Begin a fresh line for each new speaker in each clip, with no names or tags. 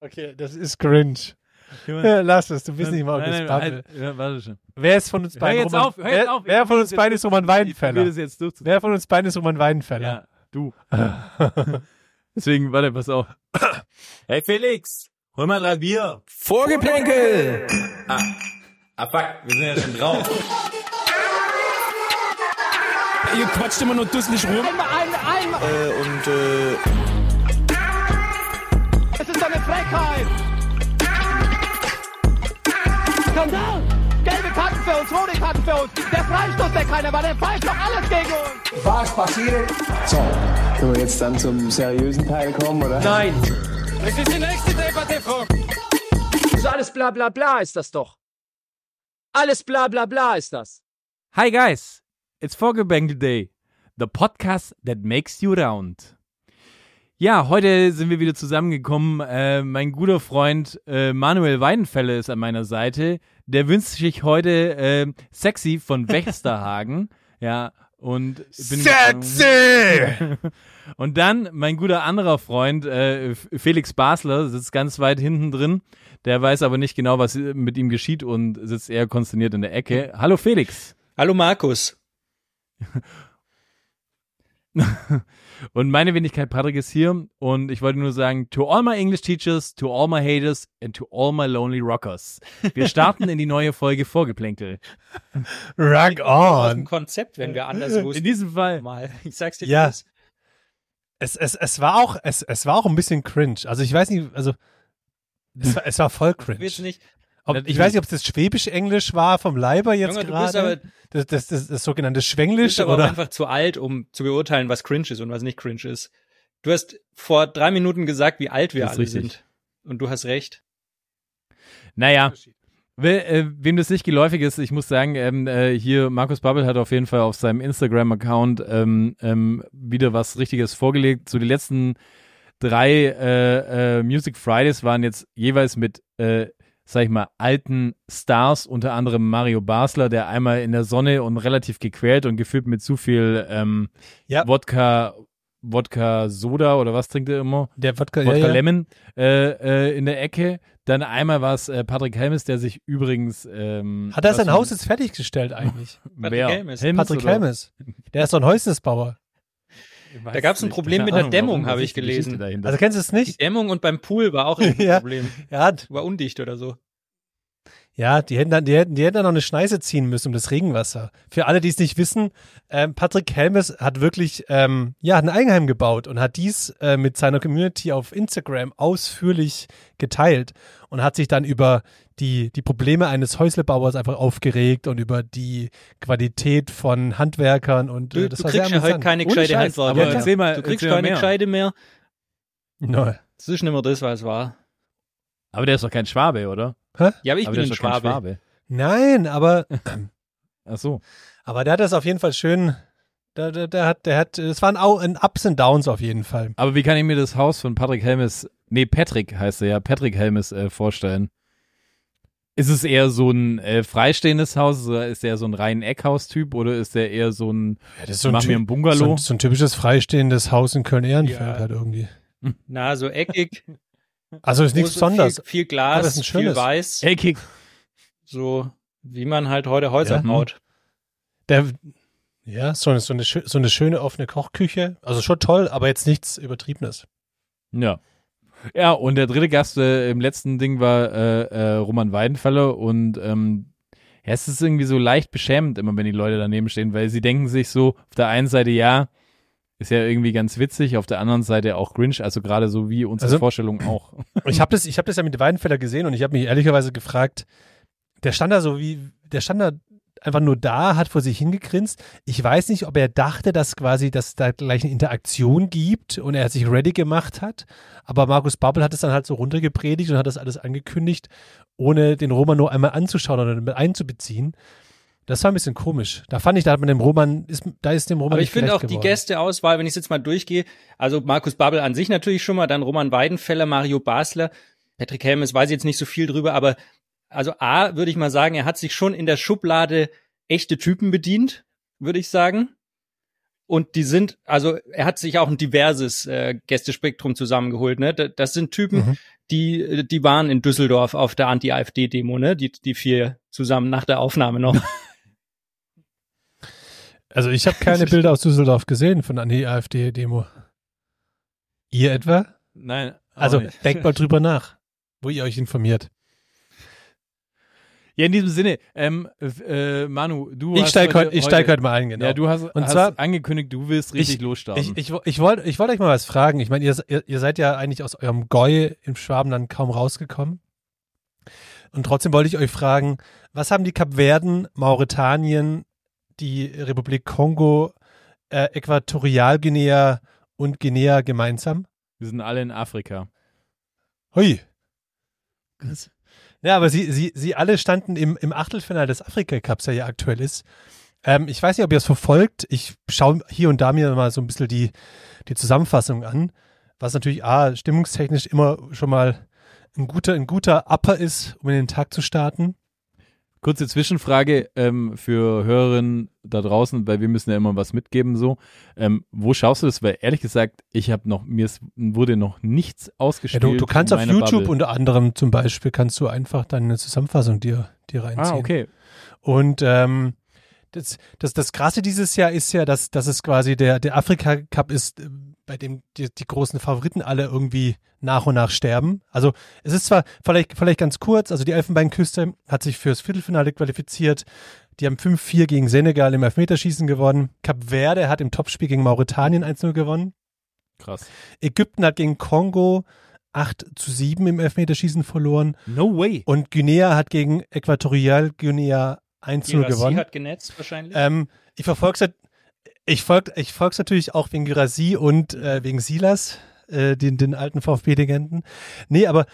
Okay, das ist cringe. Ja, lass es, du bist nicht Markus
nein, nein,
Babbel.
halt, ja, warte schon.
Wer ist von uns
Hör
beiden
jetzt
Roman,
auf, hör
wer,
jetzt auf.
wer von uns beiden ist Roman
Ich
Weidenfeller?
das jetzt durchzuziehen.
Wer von uns beiden ist Roman Weidenfeller?
Ja, du. Deswegen, warte, pass auf.
Hey Felix, hol mal drei Bier.
Vorgeplänkel!
Ah, ah fuck, wir sind ja schon drauf.
Ihr quatscht immer nur dusselig rum. Äh, und äh,
Frechheit! Skandal! Gelbe Karten für uns, rote Karten für uns. Der Freistoß, der keiner war, der pfeift doch alles gegen uns.
Was passiert? So, können wir jetzt dann zum seriösen Teil kommen, oder?
Nein! Das ist die nächste Debatte, Frau. So alles bla bla bla ist das doch. Alles bla bla bla ist das.
Hi guys, it's Vorgebänkel Day, the podcast that makes you round. Ja, heute sind wir wieder zusammengekommen. Äh, mein guter Freund äh, Manuel Weidenfelle ist an meiner Seite. Der wünscht sich heute äh, Sexy von Westerhagen. ja, und bin
Sexy!
Und dann mein guter anderer Freund äh, Felix Basler sitzt ganz weit hinten drin. Der weiß aber nicht genau, was mit ihm geschieht und sitzt eher konsterniert in der Ecke. Hallo Felix.
Hallo Markus.
Und meine Wenigkeit Patrick ist hier und ich wollte nur sagen, to all my English teachers, to all my haters and to all my lonely rockers. Wir starten in die neue Folge Vorgeplänkel.
Rock on.
Konzept, wenn wir anders
In
wussten.
diesem Fall.
Mal. Ich sag's dir.
Ja.
es.
Es, es, war auch, es, es war auch ein bisschen cringe. Also ich weiß nicht, also es war, es war voll cringe.
willst nicht.
Ob, ich weiß nicht, ob es das Schwäbisch-Englisch war vom Leiber jetzt
Junge, du bist
gerade.
aber,
Das, das, das, das sogenannte
du
Schwenglisch
bist aber auch
oder?
einfach zu alt, um zu beurteilen, was cringe ist und was nicht cringe ist. Du hast vor drei Minuten gesagt, wie alt wir alle
richtig.
sind. Und du hast recht.
Naja. We- äh, wem das nicht geläufig ist, ich muss sagen, ähm, äh, hier Markus Babbel hat auf jeden Fall auf seinem Instagram-Account ähm, ähm, wieder was Richtiges vorgelegt. So die letzten drei äh, äh, Music Fridays waren jetzt jeweils mit, äh, sag ich mal, alten Stars, unter anderem Mario Basler, der einmal in der Sonne und relativ gequält und gefühlt mit zu viel ähm,
Ja.
Wodka, Wodka Soda oder was trinkt er immer?
Der Wodka,
Wodka
ja, ja.
Lemon äh, äh, in der Ecke. Dann einmal war es äh, Patrick Helmes, der sich übrigens ähm,
Hat er sein Haus jetzt fertiggestellt eigentlich?
Wer?
Helmes.
Patrick
oder?
Helmes. Der ist doch ein Häusnisbauer.
Da gab's ein
nicht.
Problem
Keine
mit der
Ahnung,
Dämmung, habe ich
die
gelesen.
Also kennst du es
Die
nicht?
Dämmung und beim Pool war auch ein
Ja.
Problem.
Ja,
War undicht oder so.
Ja, die hätten dann, die hätten, die hätten dann noch eine Schneise ziehen müssen um das Regenwasser. Für alle, die es nicht wissen, ähm, Patrick Helmes hat wirklich, ähm, ja, ein Eigenheim gebaut und hat dies äh, mit seiner Community auf Instagram ausführlich geteilt und hat sich dann über die, die Probleme eines Häuslebauers einfach aufgeregt und über die Qualität von Handwerkern und
Du,
äh, das
du
war
kriegst ja heute keine gescheite. Handwerker.
Aber
Ja,
mal,
Du kriegst keine
mehr.
gescheite mehr.
No.
Das ist nicht mehr das, was es war.
Aber der ist doch kein Schwabe, oder?
Ja, aber ich
aber
bin ein
kein
Schwabe.
Nein, aber,
Ach so.
aber der hat das auf jeden Fall schön, der, der, der hat, der hat, es waren auch ein Ups and Downs auf jeden Fall.
Aber wie kann ich mir das Haus von Patrick Helmes, nee, Patrick heißt er ja, Patrick Helmes äh, vorstellen? Ist es eher so ein äh, freistehendes Haus, oder ist der so ein rein Eckhaus-Typ oder ist der eher so ein,
Ja, das ist
mach mir ein
So
Bungalow?
ein, so ein typisches freistehendes Haus in Köln-Ehrenfeld
Ja.
halt irgendwie.
Na, so eckig.
Also ist nichts Besonderes.
Viel, viel Glas,
es ist ein
viel
schönes.
Weiß.
Eckig.
So wie man halt heute Häuser
Ja.
baut.
Der, ja, so eine, so, eine, so eine schöne offene Kochküche. Also schon toll, aber jetzt nichts Übertriebenes.
Ja. Ja, und der dritte Gast äh, im letzten Ding war äh, äh, Roman Weidenfeller und ähm, ja, es ist irgendwie so leicht beschämend immer, wenn die Leute daneben stehen, weil sie denken sich so, auf der einen Seite ja, ist ja irgendwie ganz witzig, auf der anderen Seite auch cringe, also gerade so wie unsere
Also-
Vorstellung auch.
Ich habe das, ich hab das ja mit Weidenfeller gesehen und ich habe mich ehrlicherweise gefragt, der stand da so wie, der stand da einfach nur da, hat vor sich hingegrinst. Ich weiß nicht, ob er dachte, dass quasi, dass da gleich eine Interaktion gibt und er sich ready gemacht hat. Aber Markus Babbel hat es dann halt so runtergepredigt und hat das alles angekündigt, ohne den Roman nur einmal anzuschauen oder mit einzubeziehen. Das war ein bisschen komisch. Da fand ich, da hat man dem Roman, ist, da ist dem Roman
Aber ich finde auch die
geworden.
Gästeauswahl, wenn ich jetzt mal durchgehe, also Markus Babbel an sich natürlich schon mal, dann Roman Weidenfeller, Mario Basler, Patrick Helmes, weiß ich jetzt nicht so viel drüber, aber also A, würde ich mal sagen, er hat sich schon in der Schublade echte Typen bedient, würde ich sagen. Und die sind, also er hat sich auch ein diverses äh, Gästespektrum zusammengeholt. Ne? Das sind Typen, mhm. die, die waren in Düsseldorf auf der Anti-AfD-Demo, ne? Die, die vier zusammen nach der Aufnahme noch.
Also ich habe keine Bilder aus Düsseldorf gesehen von Anti-AfD-Demo. Ihr etwa?
Nein.
Also denkt mal drüber nach, wo ihr euch informiert.
Ja, in diesem Sinne, ähm, äh, Manu, du
ich
hast
steig heute, ich steig heute mal ein, genau.
Ja, du hast,
und
hast
zwar,
angekündigt, du willst richtig
ich,
losstarten.
Ich, ich, ich wollte ich wollt euch mal was fragen. Ich meine, ihr, ihr, seid ja eigentlich aus eurem Goi im Schwabenland kaum rausgekommen. Und trotzdem wollte ich euch fragen, was haben die Kapverden, Mauretanien, die Republik Kongo, äh, Äquatorialguinea und Guinea gemeinsam?
Wir sind alle in Afrika.
Hui. Ja, aber sie, sie, sie alle standen im, im Achtelfinale des Afrika-Cups, der ja aktuell ist. Ähm, ich weiß nicht, ob ihr es verfolgt. Ich schaue hier und da mir mal so ein bisschen die, die Zusammenfassung an, was natürlich A, stimmungstechnisch immer schon mal ein guter, ein guter Upper ist, um in den Tag zu starten.
Kurze Zwischenfrage ähm, für Hörerinnen da draußen, weil wir müssen ja immer was mitgeben so. Ähm, wo schaust du das? Weil ehrlich gesagt, ich habe noch, mir ist, wurde noch nichts ausgespielt.
Ja, du, du kannst auf YouTube Bubble. unter anderem zum Beispiel, kannst du einfach deine Zusammenfassung dir, dir reinziehen.
Ah, okay.
Und ähm, das, das, das Krasse dieses Jahr ist ja, dass, dass es quasi der, der Afrika Cup ist, bei dem die, die großen Favoriten alle irgendwie nach und nach sterben. Also es ist zwar vielleicht, vielleicht ganz kurz, also die Elfenbeinküste hat sich fürs Viertelfinale qualifiziert. Die haben 5-4 gegen Senegal im Elfmeterschießen gewonnen. Cap Verde hat im Topspiel gegen Mauretanien 1-0 gewonnen.
Krass.
Ägypten hat gegen Kongo 8 zu 7 im Elfmeterschießen verloren.
No way.
Und Guinea hat gegen Äquatorial Guinea 1-0 gewonnen.
hat genetzt wahrscheinlich.
Ähm, ich verfolge seit ich folge ich folg's natürlich auch wegen Gyrassi und äh, wegen Silas, äh, den, den alten VfB-Legenden. Nee, aber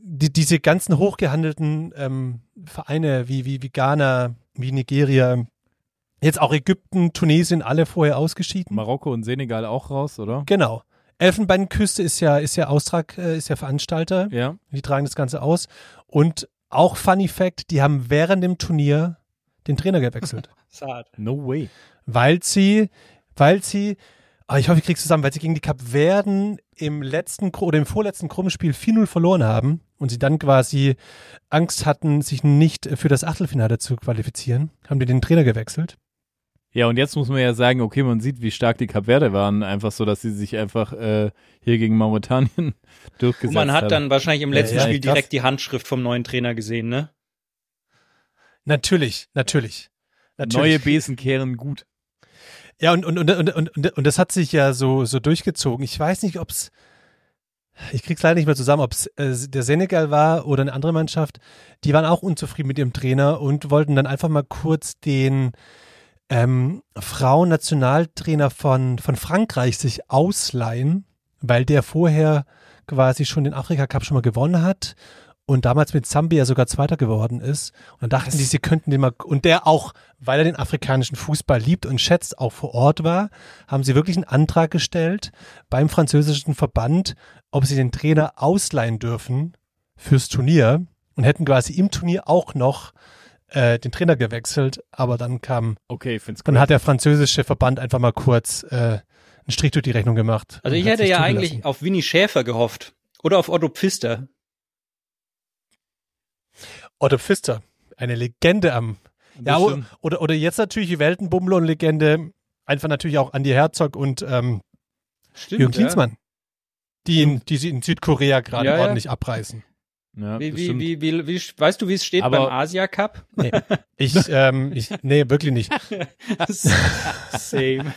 die, diese ganzen hochgehandelten ähm, Vereine wie, wie, wie Ghana, wie Nigeria, jetzt auch Ägypten, Tunesien, alle vorher ausgeschieden.
Marokko und Senegal auch raus, oder?
Genau. Elfenbeinküste ist ja, ist ja Austrag, äh, ist ja Veranstalter.
Ja.
Die tragen das Ganze aus. Und auch Funny Fact, die haben während dem Turnier den Trainer gewechselt.
Sad.
No way
weil sie, weil sie, oh, ich hoffe, ich krieg's zusammen, weil sie gegen die Kapverden im letzten oder im vorletzten Gruppenspiel 4-0 verloren haben und sie dann quasi Angst hatten, sich nicht für das Achtelfinale zu qualifizieren, haben die den Trainer gewechselt.
Ja, und jetzt muss man ja sagen, okay, man sieht, wie stark die Kapverde waren, einfach so, dass sie sich einfach äh, hier gegen Mauretanien durchgesetzt haben. Und
man hat
haben.
dann wahrscheinlich im letzten ja, ja, Spiel direkt die Handschrift vom neuen Trainer gesehen, ne?
Natürlich, natürlich. natürlich.
Neue Besen kehren gut.
Ja, und, und, und, und, und, und das hat sich ja so, so durchgezogen. Ich weiß nicht, ob es, ich krieg's leider nicht mehr zusammen, ob es äh, der Senegal war oder eine andere Mannschaft. Die waren auch unzufrieden mit ihrem Trainer und wollten dann einfach mal kurz den ähm, Frauennationaltrainer von, von Frankreich sich ausleihen, weil der vorher quasi schon den Afrika Cup schon mal gewonnen hat und damals mit Zambia sogar Zweiter geworden ist. Und dann dachten die, sie könnten den mal, und der auch, weil er den afrikanischen Fußball liebt und schätzt, auch vor Ort war, haben sie wirklich einen Antrag gestellt beim französischen Verband, ob sie den Trainer ausleihen dürfen fürs Turnier und hätten quasi im Turnier auch noch äh, den Trainer gewechselt, aber dann kam,
okay, find's
dann hat der französische Verband einfach mal kurz äh, einen Strich durch die Rechnung gemacht.
Also ich hätte ja eigentlich auf Winnie Schäfer gehofft oder auf Otto Pfister.
Otto Pfister, eine Legende am. Ja, oder, oder jetzt natürlich die Weltenbummler-Legende, einfach natürlich auch Andi Herzog und ähm, Stimmt, Jürgen Klinsmann, ja. die, in, die sie in Südkorea gerade ja, ordentlich ja. abreißen.
Ja, wie, wie, wie, wie, wie, weißt du, wie es steht Aber beim Asia Cup?
Nee, ich, ähm, ich, nee, wirklich nicht.
Same.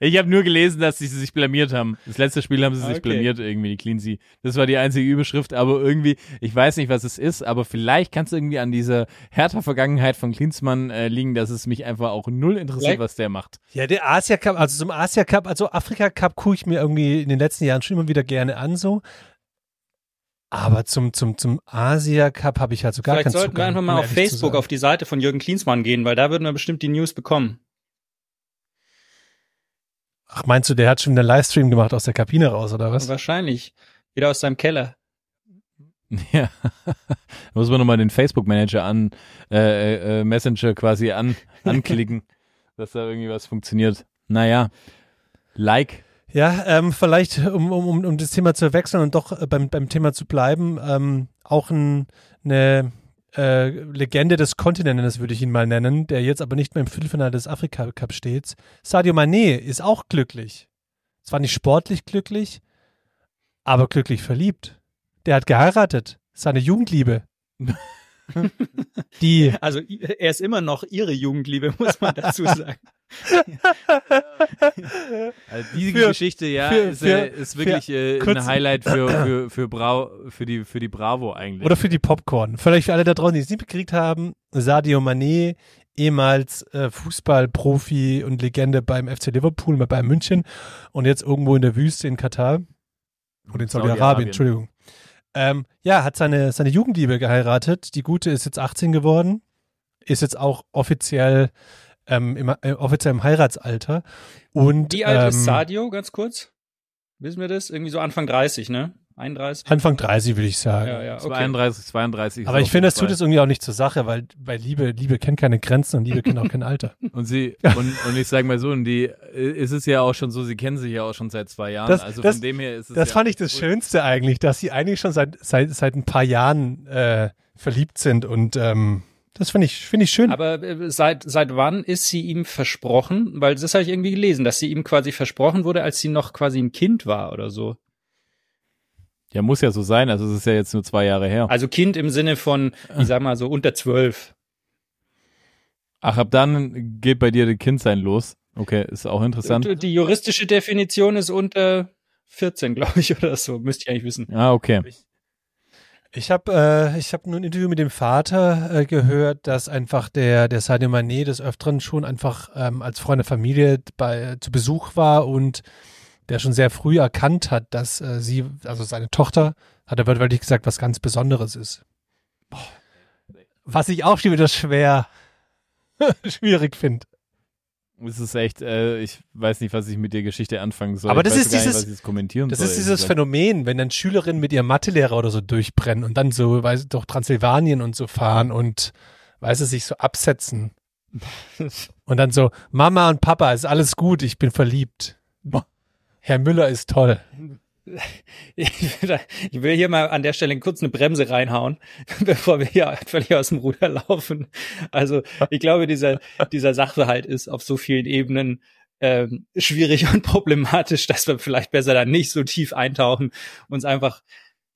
Ich habe nur gelesen, dass sie sich blamiert haben. Das letzte Spiel haben sie sich okay. blamiert irgendwie, die Cleansea. Das war die einzige Überschrift, aber irgendwie, ich weiß nicht, was es ist, aber vielleicht kann es irgendwie an dieser härter Vergangenheit von Klinsmann äh, liegen, dass es mich einfach auch null interessiert, was der macht.
Ja, der Asia Cup, also zum Asia Cup, also Afrika Cup gucke ich mir irgendwie in den letzten Jahren schon immer wieder gerne an, so. Aber zum, zum, zum Asia Cup habe ich halt so gar
Vielleicht
keinen
sollten
Zugang,
wir einfach mal auf Facebook auf die Seite von Jürgen Klinsmann gehen, weil da würden wir bestimmt die News bekommen.
Ach, meinst du, der hat schon einen Livestream gemacht aus der Kabine raus, oder was?
Wahrscheinlich. Wieder aus seinem Keller.
Ja, da muss man nochmal den Facebook-Manager an, äh, äh, Messenger quasi an, anklicken, dass da irgendwie was funktioniert. Naja, like.
Ja, ähm, vielleicht, um, um, um um das Thema zu wechseln und doch äh, beim, beim Thema zu bleiben, ähm, auch ein, eine äh, Legende des Kontinentes, würde ich ihn mal nennen, der jetzt aber nicht mehr im Viertelfinale des Afrika Cup steht. Sadio Mané ist auch glücklich. Zwar nicht sportlich glücklich, aber glücklich verliebt. Der hat geheiratet. Seine Jugendliebe. Die,
Also er ist immer noch ihre Jugendliebe, muss man dazu sagen.
Also diese
Für-
Geschichte, ja,
für-
ist, äh,
für-
ist wirklich äh, ein Highlight für, für, für, Brau, für, die, für die Bravo eigentlich.
oder für die Popcorn. Vielleicht für alle da draußen, die es nicht mitgekriegt haben. Sadio Mané, ehemals äh, Fußballprofi und Legende beim FC Liverpool, bei Bayern München und jetzt irgendwo in der Wüste in Katar. Oder in Saudi-Arabien,
Saudi-Arabien.
Entschuldigung. Ähm, ja, hat seine, seine Jugendliebe geheiratet. Die Gute ist jetzt 18 geworden. Ist jetzt auch offiziell, ähm, im, äh, offiziell im Heiratsalter. Und
Wie alt ist
ähm,
Sadio, ganz kurz? Wissen wir das? Irgendwie so Anfang 30, ne? 31?
Anfang 30, würde ich sagen.
Ja, ja, okay.
32, 32.
Aber ich finde, das tut es irgendwie auch nicht zur Sache, weil, weil Liebe, Liebe kennt keine Grenzen und Liebe kennt auch kein Alter.
Und sie, und, und ich sage mal so, und die, ist es ja auch schon so, sie kennen sich ja auch schon seit zwei Jahren.
Das-
also
das-
von dem her ist es
Das
ja
fand ich das Schönste eigentlich, dass sie eigentlich schon seit, seit, seit ein paar Jahren äh, verliebt sind und ähm, das finde ich, finde ich schön.
Aber äh, seit, seit wann ist sie ihm versprochen? Weil das habe ich irgendwie gelesen, dass sie ihm quasi versprochen wurde, als sie noch quasi ein Kind war oder so.
Ja, muss ja so sein. Also es ist ja jetzt nur zwei Jahre her.
Also Kind im Sinne von, ich sag mal so, unter zwölf.
Ach, ab dann geht bei dir das Kindsein los. Okay, ist auch interessant.
Und Die juristische Definition ist unter 14, glaube ich, oder so. Müsste ich eigentlich wissen.
Ah, okay.
Ich habe äh, ich hab nur ein Interview mit dem Vater äh, gehört, dass einfach der, der Sadio Mané des Öfteren schon einfach ähm, als Freund der Familie bei, zu Besuch war und der schon sehr früh erkannt hat, dass äh, sie, also seine Tochter, hat er wörtlich gesagt, was ganz Besonderes ist. Was ich auch schon wieder schwer, schwierig finde.
Es ist echt, äh, ich weiß nicht, was ich mit der Geschichte anfangen soll.
Aber das ist
nicht,
dieses-
jetzt kommentieren
Das
soll,
ist dieses. Phänomen, wenn dann Schülerinnen mit ihrem Mathelehrer oder so durchbrennen und dann so, weiß durch Transsilvanien und so fahren und, weiß es, sich so absetzen. und dann so, Mama und Papa, ist alles gut, ich bin verliebt. Herr Müller ist toll.
Ich will hier mal an der Stelle kurz eine Bremse reinhauen, bevor wir hier völlig aus dem Ruder laufen. Also ich glaube, dieser, dieser Sachverhalt ist auf so vielen Ebenen ähm, schwierig und problematisch, dass wir vielleicht besser da nicht so tief eintauchen, uns einfach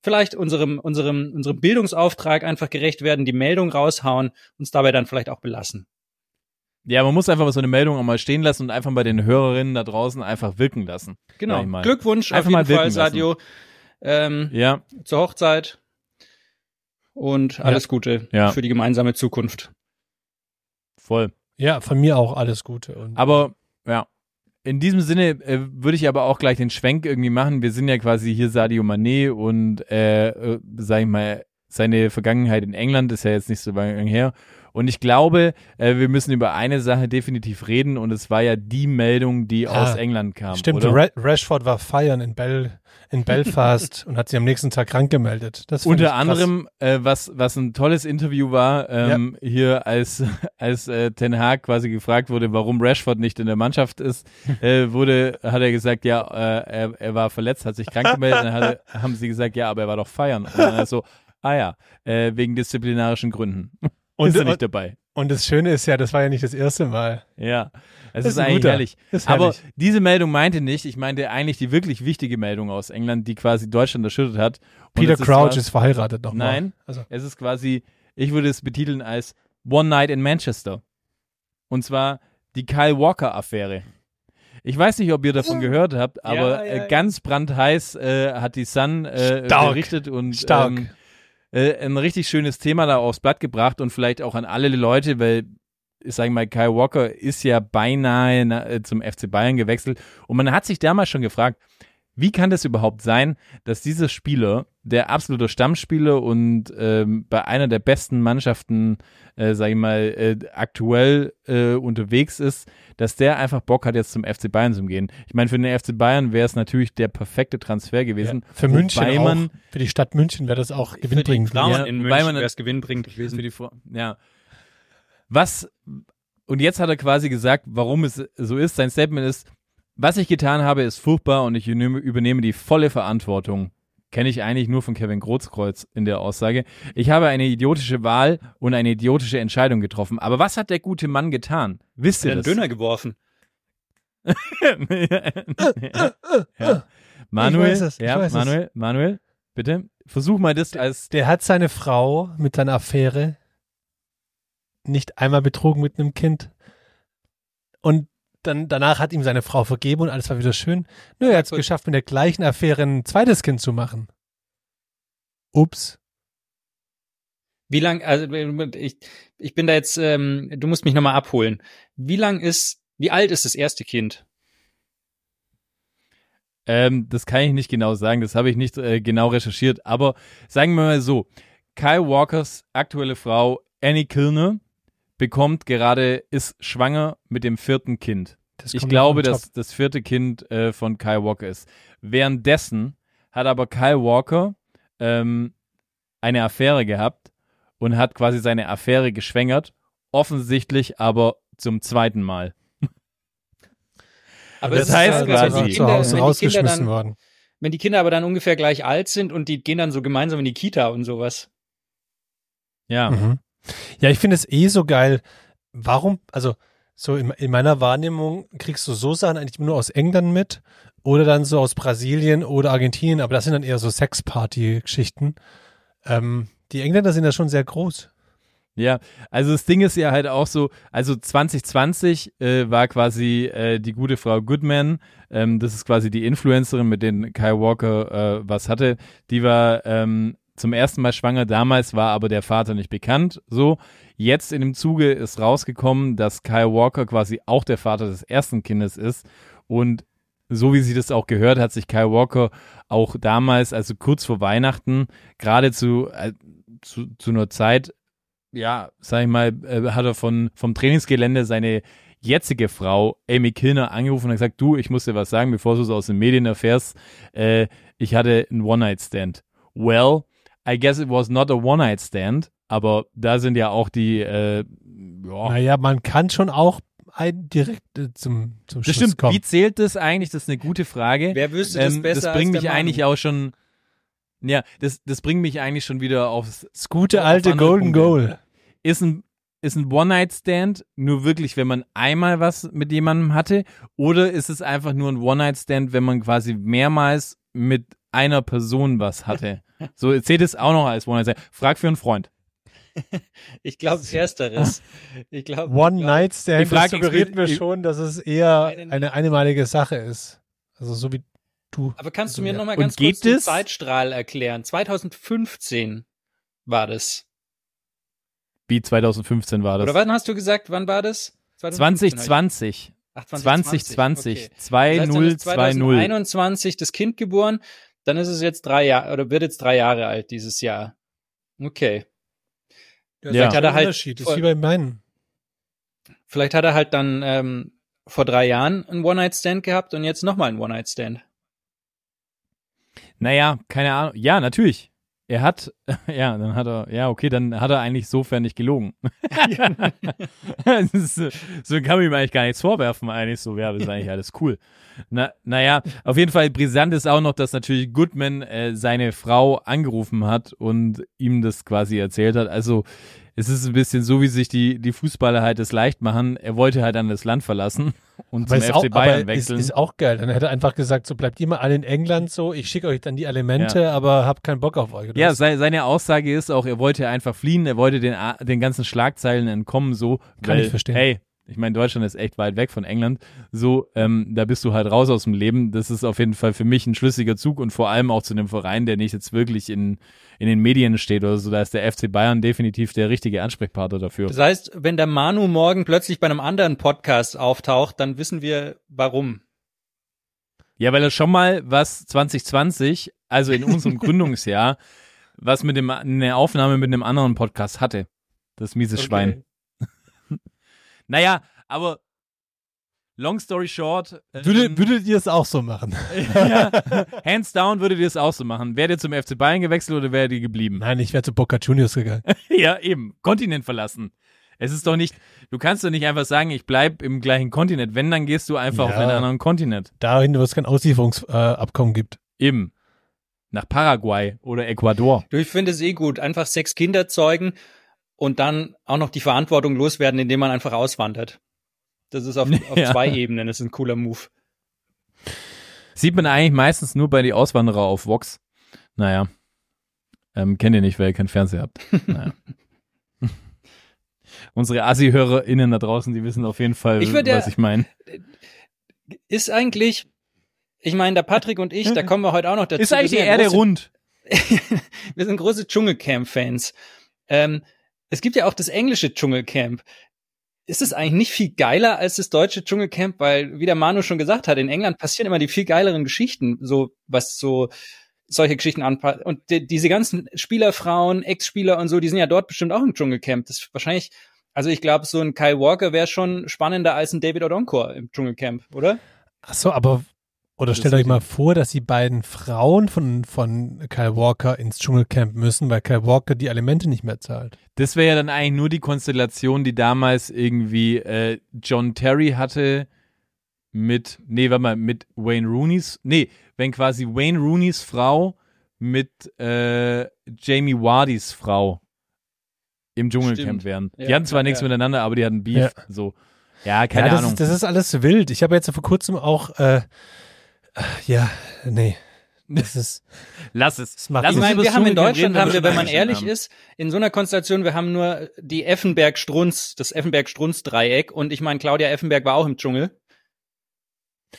vielleicht unserem, unserem, unserem Bildungsauftrag einfach gerecht werden, die Meldung raushauen, uns dabei dann vielleicht auch belassen.
Ja, man muss einfach so eine Meldung auch mal stehen lassen und einfach bei den Hörerinnen da draußen einfach wirken lassen.
Genau. Glückwunsch
Einfach
auf
mal
jeden Fall. Sadio, ähm,
Ja,
zur Hochzeit und alles Gute
Ja.
für die gemeinsame Zukunft.
voll.
Ja, von mir auch alles Gute. Und
Aber ja, in diesem Sinne äh, würde ich aber auch gleich den Schwenk irgendwie machen. Wir sind ja quasi hier Sadio Mané und äh, äh, sag ich mal, seine Vergangenheit in England ist ja jetzt nicht so lange her. Und ich glaube, äh, wir müssen über eine Sache definitiv reden und es war ja die Meldung, die
Ja,
aus England kam.
Stimmt? Ra Rashford war feiern in, Bel in Belfast und hat sich am nächsten Tag krank gemeldet. Das
Unter anderem, äh, was, was ein tolles Interview war, ähm, hier als, als äh, Ten Hag quasi gefragt wurde, warum Rashford nicht in der Mannschaft ist, äh, wurde, hat er gesagt, ja, äh, er, er war verletzt, hat sich krank gemeldet, dann hat haben sie gesagt, ja, aber er war doch feiern. Und dann so, ah ja, äh, wegen disziplinarischen Gründen.
Und-
ist er nicht dabei.
Und das Schöne ist ja, das war ja nicht das erste Mal.
Ja, es
Das
ist,
ist ein
eigentlich
guter.
herrlich.
Ist
Aber
herrlich.
diese Meldung meinte nicht, ich meinte eigentlich die wirklich wichtige Meldung aus England, die quasi Deutschland erschüttert hat. Und
Peter
ist
Crouch
was-
ist verheiratet nochmal.
Nein.
Also,
Es ist quasi, ich würde es betiteln als One Night in Manchester. Und zwar die Kyle Walker-Affäre. Ich weiß nicht, ob ihr davon gehört habt, aber
Ja, ja, ja.
Äh, ganz brandheiß äh, hat die Sun äh, berichtet und
Stark.
Ähm, äh, ein richtig schönes Thema da aufs Blatt gebracht und vielleicht auch an alle Leute, weil ich sage mal, Kyle Walker ist ja beinahe na, äh, zum FC Bayern gewechselt. Und man hat sich damals schon gefragt, wie kann das überhaupt sein, dass dieser Spieler, der absoluter Stammspieler und ähm, bei einer der besten Mannschaften, äh, sag ich mal, äh, aktuell äh, unterwegs ist, dass der einfach Bock hat, jetzt zum FC Bayern zu gehen. Ich meine, für den FC Bayern wäre es natürlich der perfekte Transfer
ja,
gewesen.
für München auch,
man
für die Stadt München wäre das auch
Für die
gewinnbringend.
Frauen
Ja,
in München
man-
wäre es gewinnbringend gewesen.
für die Vor ja. Was und jetzt hat er quasi gesagt, warum es so ist. Sein Statement ist, was ich getan habe, ist furchtbar und ich übernehme, die volle Verantwortung. Kenne ich eigentlich nur von Kevin Großkreuz in der Aussage. Ich habe eine idiotische Wahl und eine idiotische Entscheidung getroffen. Aber was hat der gute Mann getan? Wisst ihr
Den
das?
Döner geworfen.
ja. Manuel, ja. Manuel, Manuel, bitte versuch mal das als
Der hat seine Frau mit seiner Affäre nicht einmal betrogen mit einem Kind. Und dann, danach hat ihm seine Frau vergeben und alles war wieder schön. Nö, er hat es geschafft, mit der gleichen Affäre ein zweites Kind zu machen. Ups.
Wie lang, also ich, ich bin da jetzt, ähm, du musst mich nochmal abholen. Wie lang ist, wie alt ist das erste Kind?
Ähm, das kann ich nicht genau sagen, das habe ich nicht äh, genau recherchiert, aber sagen wir mal so, Kyle Walkers aktuelle Frau Annie Kilner bekommt gerade, ist schwanger mit dem vierten Kind.
Das
Ich glaube, dass das vierte Kind äh, von Kyle Walker ist. Währenddessen hat aber Kyle Walker ähm, eine Affäre gehabt und hat quasi seine Affäre geschwängert, offensichtlich aber zum zweiten Mal.
Aber
Das
ist
heißt
halt,
quasi-
wenn die
zu
Kinder,
Hause rausgeschmissen
dann,
worden.
wenn die Kinder aber dann ungefähr gleich alt sind und die gehen dann so gemeinsam in die Kita und sowas.
Ja.
Mhm. Ja, ich finde es eh so geil. Warum, also so in, in meiner Wahrnehmung kriegst du so Sachen eigentlich nur aus England mit oder dann so aus Brasilien oder Argentinien, aber das sind dann eher so Sexparty-Geschichten. Ähm, die Engländer sind ja schon sehr groß.
Ja, also das Ding ist ja halt auch so, also 2020 äh, war quasi äh, die gute Frau Goodman, ähm, das ist quasi die Influencerin, mit denen Kyle Walker äh, was hatte, die war ähm, zum ersten Mal schwanger, damals war aber der Vater nicht bekannt, so. Jetzt in dem Zuge ist rausgekommen, dass Kyle Walker quasi auch der Vater des ersten Kindes ist und so wie sie das auch gehört, hat sich Kyle Walker auch damals, also kurz vor Weihnachten, gerade zu, äh, zu, zu einer Zeit, ja, sag ich mal, äh, hat er von, vom Trainingsgelände seine jetzige Frau, Amy Kilner, angerufen und gesagt, du, ich muss dir was sagen, bevor du es aus den Medien erfährst, äh, ich hatte einen One-Night-Stand. Well, I guess it was not a One-Night-Stand, aber da sind ja auch die, äh, ja,
Naja, man kann schon auch ein, direkt äh, zum, zum
das
Schluss
stimmt.
kommen.
Wie zählt das eigentlich? Das ist eine gute Frage.
Wer wüsste das
Ähm,
besser
das bringt mich eigentlich auch schon, ja, das, das bringt mich eigentlich schon wieder aufs,
Das gute
auf
alte Golden
Punkte.
Goal.
ist ein ist ein One-Night-Stand nur wirklich, wenn man einmal was mit jemandem hatte? Oder ist es einfach nur ein One-Night-Stand, wenn man quasi mehrmals mit einer Person was hatte? So zählt es auch noch als One-Night-Stand. Frag für einen Freund.
Ich glaube, ersteres. Ich glaube.
One Night Stand das suggeriert mir schon, dass es eher eine einmalige Sache ist. Also so wie du.
Aber kannst du
Also,
mir
ja.
noch mal
Und
ganz
geht
kurz den? Zeitstrahl erklären? 2015 war das.
Wie 2015 war
Oder
das?
wann hast du gesagt, wann war das? 2015
2020.
Ach,
2020.
Okay. Das heißt, dann ist
2020.
2021 das Kind geboren, dann ist es jetzt drei Jahre oder wird jetzt drei Jahre alt dieses Jahr. Okay.
Ja,
vielleicht
hat er halt
Unterschied. Ist wie bei meinen.
Vielleicht hat er halt dann ähm, vor drei Jahren einen One-Night-Stand gehabt und jetzt nochmal einen One-Night-Stand.
Naja, keine Ahnung. Ja, natürlich. Er hat, ja, dann hat er, ja, okay, dann hat er eigentlich sofern nicht gelogen. ist, so kann man ihm eigentlich gar nichts vorwerfen, eigentlich so, ja, das ist eigentlich alles cool. Na, naja, auf jeden Fall brisant ist auch noch, dass natürlich Goodman äh, seine Frau angerufen hat und ihm das quasi erzählt hat. Also, es ist ein bisschen so, wie sich die, die Fußballer halt das leicht machen. Er wollte halt dann das Land verlassen und
Aber,
zum
ist
FC
auch,
Bayern
aber ist,
wechseln.
ist auch geil. Dann hätte er einfach gesagt, so bleibt ihr mal alle in England so, ich schicke euch dann die Elemente, aber hab keinen Bock auf euch. Oder
Ja, sei, seine Aussage ist auch, er wollte einfach fliehen, er wollte den, den ganzen Schlagzeilen entkommen, so.
Kann
weil,
ich verstehen.
Hey, ich meine, Deutschland ist echt weit weg von England. So, ähm, da bist du halt raus aus dem Leben. Das ist auf jeden Fall für mich ein schlüssiger Zug und vor allem auch zu einem Verein, der nicht jetzt wirklich in, in den Medien steht oder so. Da ist der FC Bayern definitiv der richtige Ansprechpartner dafür.
Das heißt, wenn der Manu morgen plötzlich bei einem anderen Podcast auftaucht, dann wissen wir warum.
Ja, weil er schon mal was 2020, also in unserem Gründungsjahr, was mit dem, eine Aufnahme mit einem anderen Podcast hatte. Das miese Schwein. Naja, aber long story short. ähm,
Würde, würdet ihr es auch so machen?
ja, hands down würdet ihr es auch so machen. Wärt ihr zum FC Bayern gewechselt oder wärt ihr geblieben?
Nein, ich wäre zu Boca Juniors gegangen.
ja, eben. Kontinent verlassen. Es ist doch nicht, du kannst doch nicht einfach sagen, ich bleib im gleichen Kontinent. Wenn, dann gehst du einfach
Ja.
auf einen anderen Kontinent.
Dahin, wo es kein Auslieferungsabkommen gibt.
Eben. Nach Paraguay oder Ecuador.
Du, ich finde es eh gut. Einfach sechs Kinder zeugen und dann auch noch die Verantwortung loswerden, indem man einfach auswandert. Das ist auf, auf
Ja.
zwei Ebenen. Das ist ein cooler Move.
Sieht man eigentlich meistens nur bei die Auswanderer auf Vox. Naja. Ähm, kennt ihr nicht, weil ihr keinen Fernseher habt. Naja. Unsere Assi-HörerInnen da draußen, die wissen auf jeden Fall,
Ich würd ja-
was ich meine.
Ist eigentlich, ich meine, der Patrick und ich, da kommen wir heute auch noch dazu.
Ist eigentlich die Erde
große-
rund?
wir sind große Dschungelcamp-Fans. Ähm, es gibt ja auch das englische Dschungelcamp. Ist es eigentlich nicht viel geiler als das deutsche Dschungelcamp? Weil, wie der Manu schon gesagt hat, in England passieren immer die viel geileren Geschichten, so was so solche Geschichten anpasst. Und die, diese ganzen Spielerfrauen, Ex-Spieler und so, die sind ja dort bestimmt auch im Dschungelcamp. Das ist wahrscheinlich, also ich glaube, so ein Kyle Walker wäre schon spannender als ein David Odonkor im Dschungelcamp, oder?
Ach so, aber oder stellt euch mal vor, dass die beiden Frauen von, von Kyle Walker ins Dschungelcamp müssen, weil Kyle Walker die Alimente nicht mehr zahlt.
Das wäre ja dann eigentlich nur die Konstellation, die damals irgendwie äh, John Terry hatte mit, nee, warte mal, mit Wayne Rooneys, nee, wenn quasi Wayne Rooneys Frau mit äh, Jamie Wardys Frau im Dschungelcamp wären. Die
Ja,
hatten zwar
ja,
nichts
ja.
miteinander, aber die hatten Beef.
Ja.
So. Ja, keine
ja, das
Ahnung.
Ist, das ist alles wild. Ich habe jetzt vor kurzem auch, äh, ja, nee. Das ist,
Lass es.
Das macht
Lass
Ich meine, wir haben in Deutschland, haben wir, wenn man ehrlich
haben.
ist, in so einer Konstellation, wir haben nur die Effenberg-Strunz, das Effenberg-Strunz-Dreieck und ich meine, Claudia Effenberg war auch im Dschungel.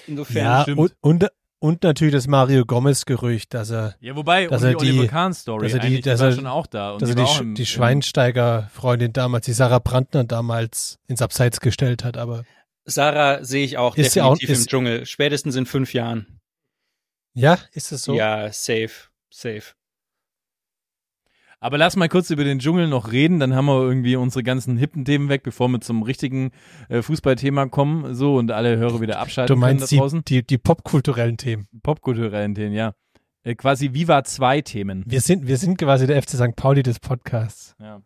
Insofern.
ja,
stimmt.
und, und, und natürlich das Mario Gomez-Gerücht, dass er,
Ja, wobei,
Dass
und
er
die Oliver
die-
Kahn-Story,
dass er die- dass
war
er-
schon auch da. Und
dass er
die
die,
im-
Schweinsteiger-Freundin damals, die Sarah Brandner damals ins Abseits gestellt hat, aber
Sarah sehe ich auch
Ist sie auch-
definitiv im
ist-
Dschungel. Spätestens in fünf Jahren.
ja, ist es so?
Ja, safe, safe.
Aber lass mal kurz über den Dschungel noch reden, dann haben wir irgendwie unsere ganzen hippen Themen weg, bevor wir zum richtigen äh, Fußballthema kommen, so und alle Hörer wieder abschalten
Du meinst die,
da draußen.
die, die popkulturellen Themen.
Popkulturellen Themen, ja. Äh, quasi Viva 2 Themen.
Wir sind, wir sind quasi der FC St. Pauli des Podcasts.
Ja.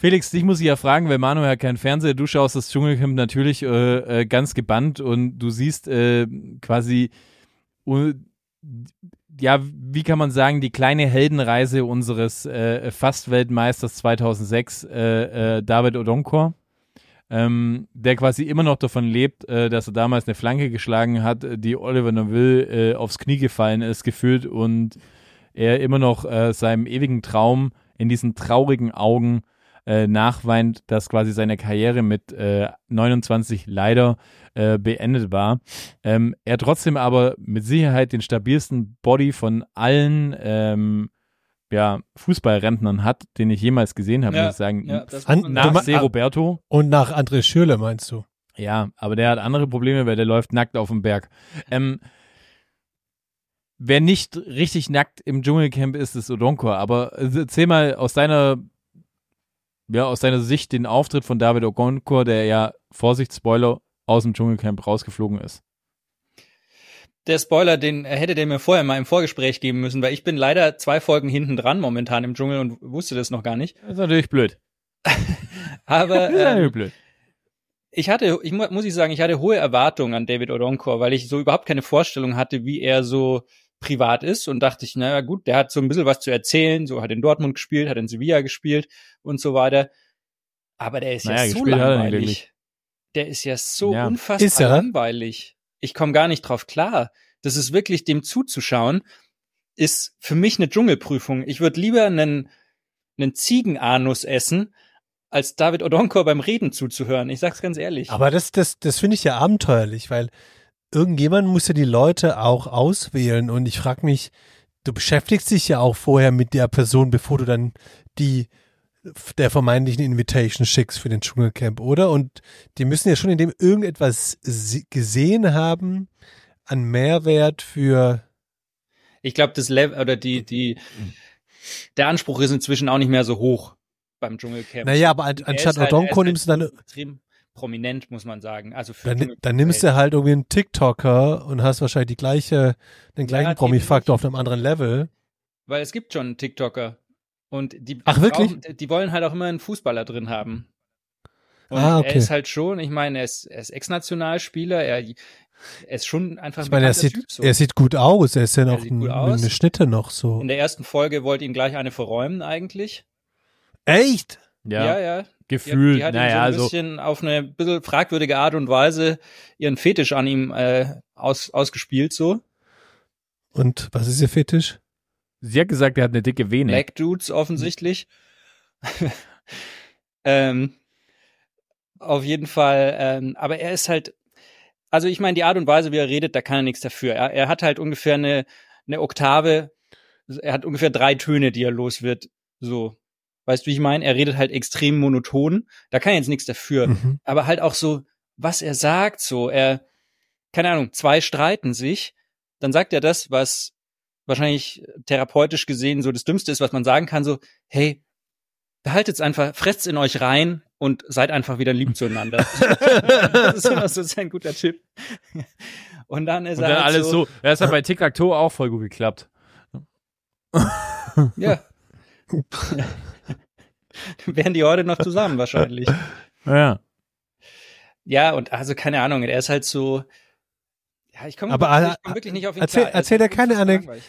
Felix, dich muss ich ja fragen, weil Manu hat keinen Fernseher. Du schaust das Dschungelcamp natürlich äh, äh, ganz gebannt und du siehst äh, quasi, ja, wie kann man sagen, die kleine Heldenreise unseres äh, Fast-Weltmeisters 2006, äh, äh, David Odonkor, ähm, der quasi immer noch davon lebt, äh, dass er damals eine Flanke geschlagen hat, die Oliver Neville äh, aufs Knie gefallen ist, gefühlt und er immer noch äh, seinem ewigen Traum in diesen traurigen Augen äh, nachweint, dass quasi seine Karriere mit äh, 29 leider äh, beendet war. Ähm, er trotzdem aber mit Sicherheit den stabilsten Body von allen ähm, ja, Fußballrentnern hat, den ich jemals gesehen habe,
Ja,
muss ich sagen.
ja,
Nach Se Roberto.
Und nach André Schürle meinst du?
Ja, aber der hat andere Probleme, weil der läuft nackt auf dem Berg. Ähm, wer nicht richtig nackt im Dschungelcamp ist, ist Odonkor. Aber äh, erzähl mal aus deiner, ja, aus deiner Sicht den Auftritt von David Odonkor, der ja, Vorsicht, Spoiler, aus dem Dschungelcamp rausgeflogen ist.
Der Spoiler, den hätte der mir vorher mal im Vorgespräch geben müssen, weil ich bin leider zwei Folgen hinten dran momentan im Dschungel und wusste das noch gar nicht.
Das ist natürlich blöd.
Aber
Das ist natürlich
ähm,
blöd.
ich hatte, ich mu- muss ich sagen, ich hatte hohe Erwartungen an David Odonkor, weil ich so überhaupt keine Vorstellung hatte, wie er so privat ist und dachte ich, naja gut, der hat so ein bisschen was zu erzählen, so hat in Dortmund gespielt, hat in Sevilla gespielt und so weiter. Aber der ist
Naja,
ja so langweilig. Der ist ja so
Ja.
unfassbar
Ist er?
langweilig. Ich komme gar nicht drauf klar. Das ist wirklich dem zuzuschauen, ist für mich eine Dschungelprüfung. Ich würde lieber einen, einen Ziegenanus essen, als David Odonkor beim Reden zuzuhören. Ich sag's ganz ehrlich.
Aber das, das, das finde ich ja abenteuerlich, weil irgendjemand muss ja die Leute auch auswählen und ich frage mich, du beschäftigst dich ja auch vorher mit der Person, bevor du dann die der vermeintlichen Invitation schickst für den Dschungelcamp, oder? Und die müssen ja schon in dem irgendetwas gesehen haben an Mehrwert für
Ich glaube, das Level oder die, die, der Anspruch ist inzwischen auch nicht mehr so hoch beim Dschungelcamp.
Naja, aber an, anstatt Odonko
halt
nimmst du dann,
extrem prominent, muss man sagen. Also für
dann, dann nimmst du halt irgendwie einen TikToker und hast wahrscheinlich die gleiche, den gleichen
Ja,
Promi-Faktor auf einem anderen Level.
Weil es gibt schon TikToker. Und die,
Ach, wirklich?
brauchen- die wollen halt auch immer einen Fußballer drin haben. Und
Ah, okay.
er ist halt schon, ich meine, er ist, er ist Ex-Nationalspieler, er, er ist schon einfach
Ich meine, er sieht,
Typ so.
er sieht gut aus. Er ist ja noch
sieht gut
ein,
aus.
eine Schnitte noch so.
In der ersten Folge wollte ihn gleich eine verräumen eigentlich.
Echt?
Ja,
ja. ja. Die,
gefühlt,
die hat
naja,
so ein
also
bisschen auf eine bisschen fragwürdige Art und Weise ihren Fetisch an ihm äh, aus, ausgespielt so.
Und was ist ihr Fetisch?
sie hat gesagt, er hat eine dicke Vene.
Black Dudes offensichtlich. ähm, auf jeden Fall, ähm, aber er ist halt, also ich meine, die Art und Weise, wie er redet, da kann er nichts dafür. Er, er hat halt ungefähr eine, eine Oktave, er hat ungefähr drei Töne, die er los wird. So. Weißt du, wie ich meine? Er redet halt extrem monoton. Da kann er jetzt nichts dafür.
Mhm.
Aber halt auch so, was er sagt, so, er, keine Ahnung, zwei streiten sich, dann sagt er das, was wahrscheinlich therapeutisch gesehen so das Dümmste ist, was man sagen kann, so, hey, behaltet's einfach, fresst's in euch rein und seid einfach wieder lieb zueinander. das ist immer so sein guter Tipp. Und dann ist
Und
er
dann
halt
alles
so,
so. Das hat bei Tic-Tac-Toe auch voll gut geklappt.
ja. Wären die heute noch zusammen wahrscheinlich.
Ja.
Ja, und also keine Ahnung, er ist halt so, ja, ich komme
Aber,
wirklich, ich komm wirklich nicht auf ihn
erzähl-
klar. Er
erzähl dir keine
langweilig.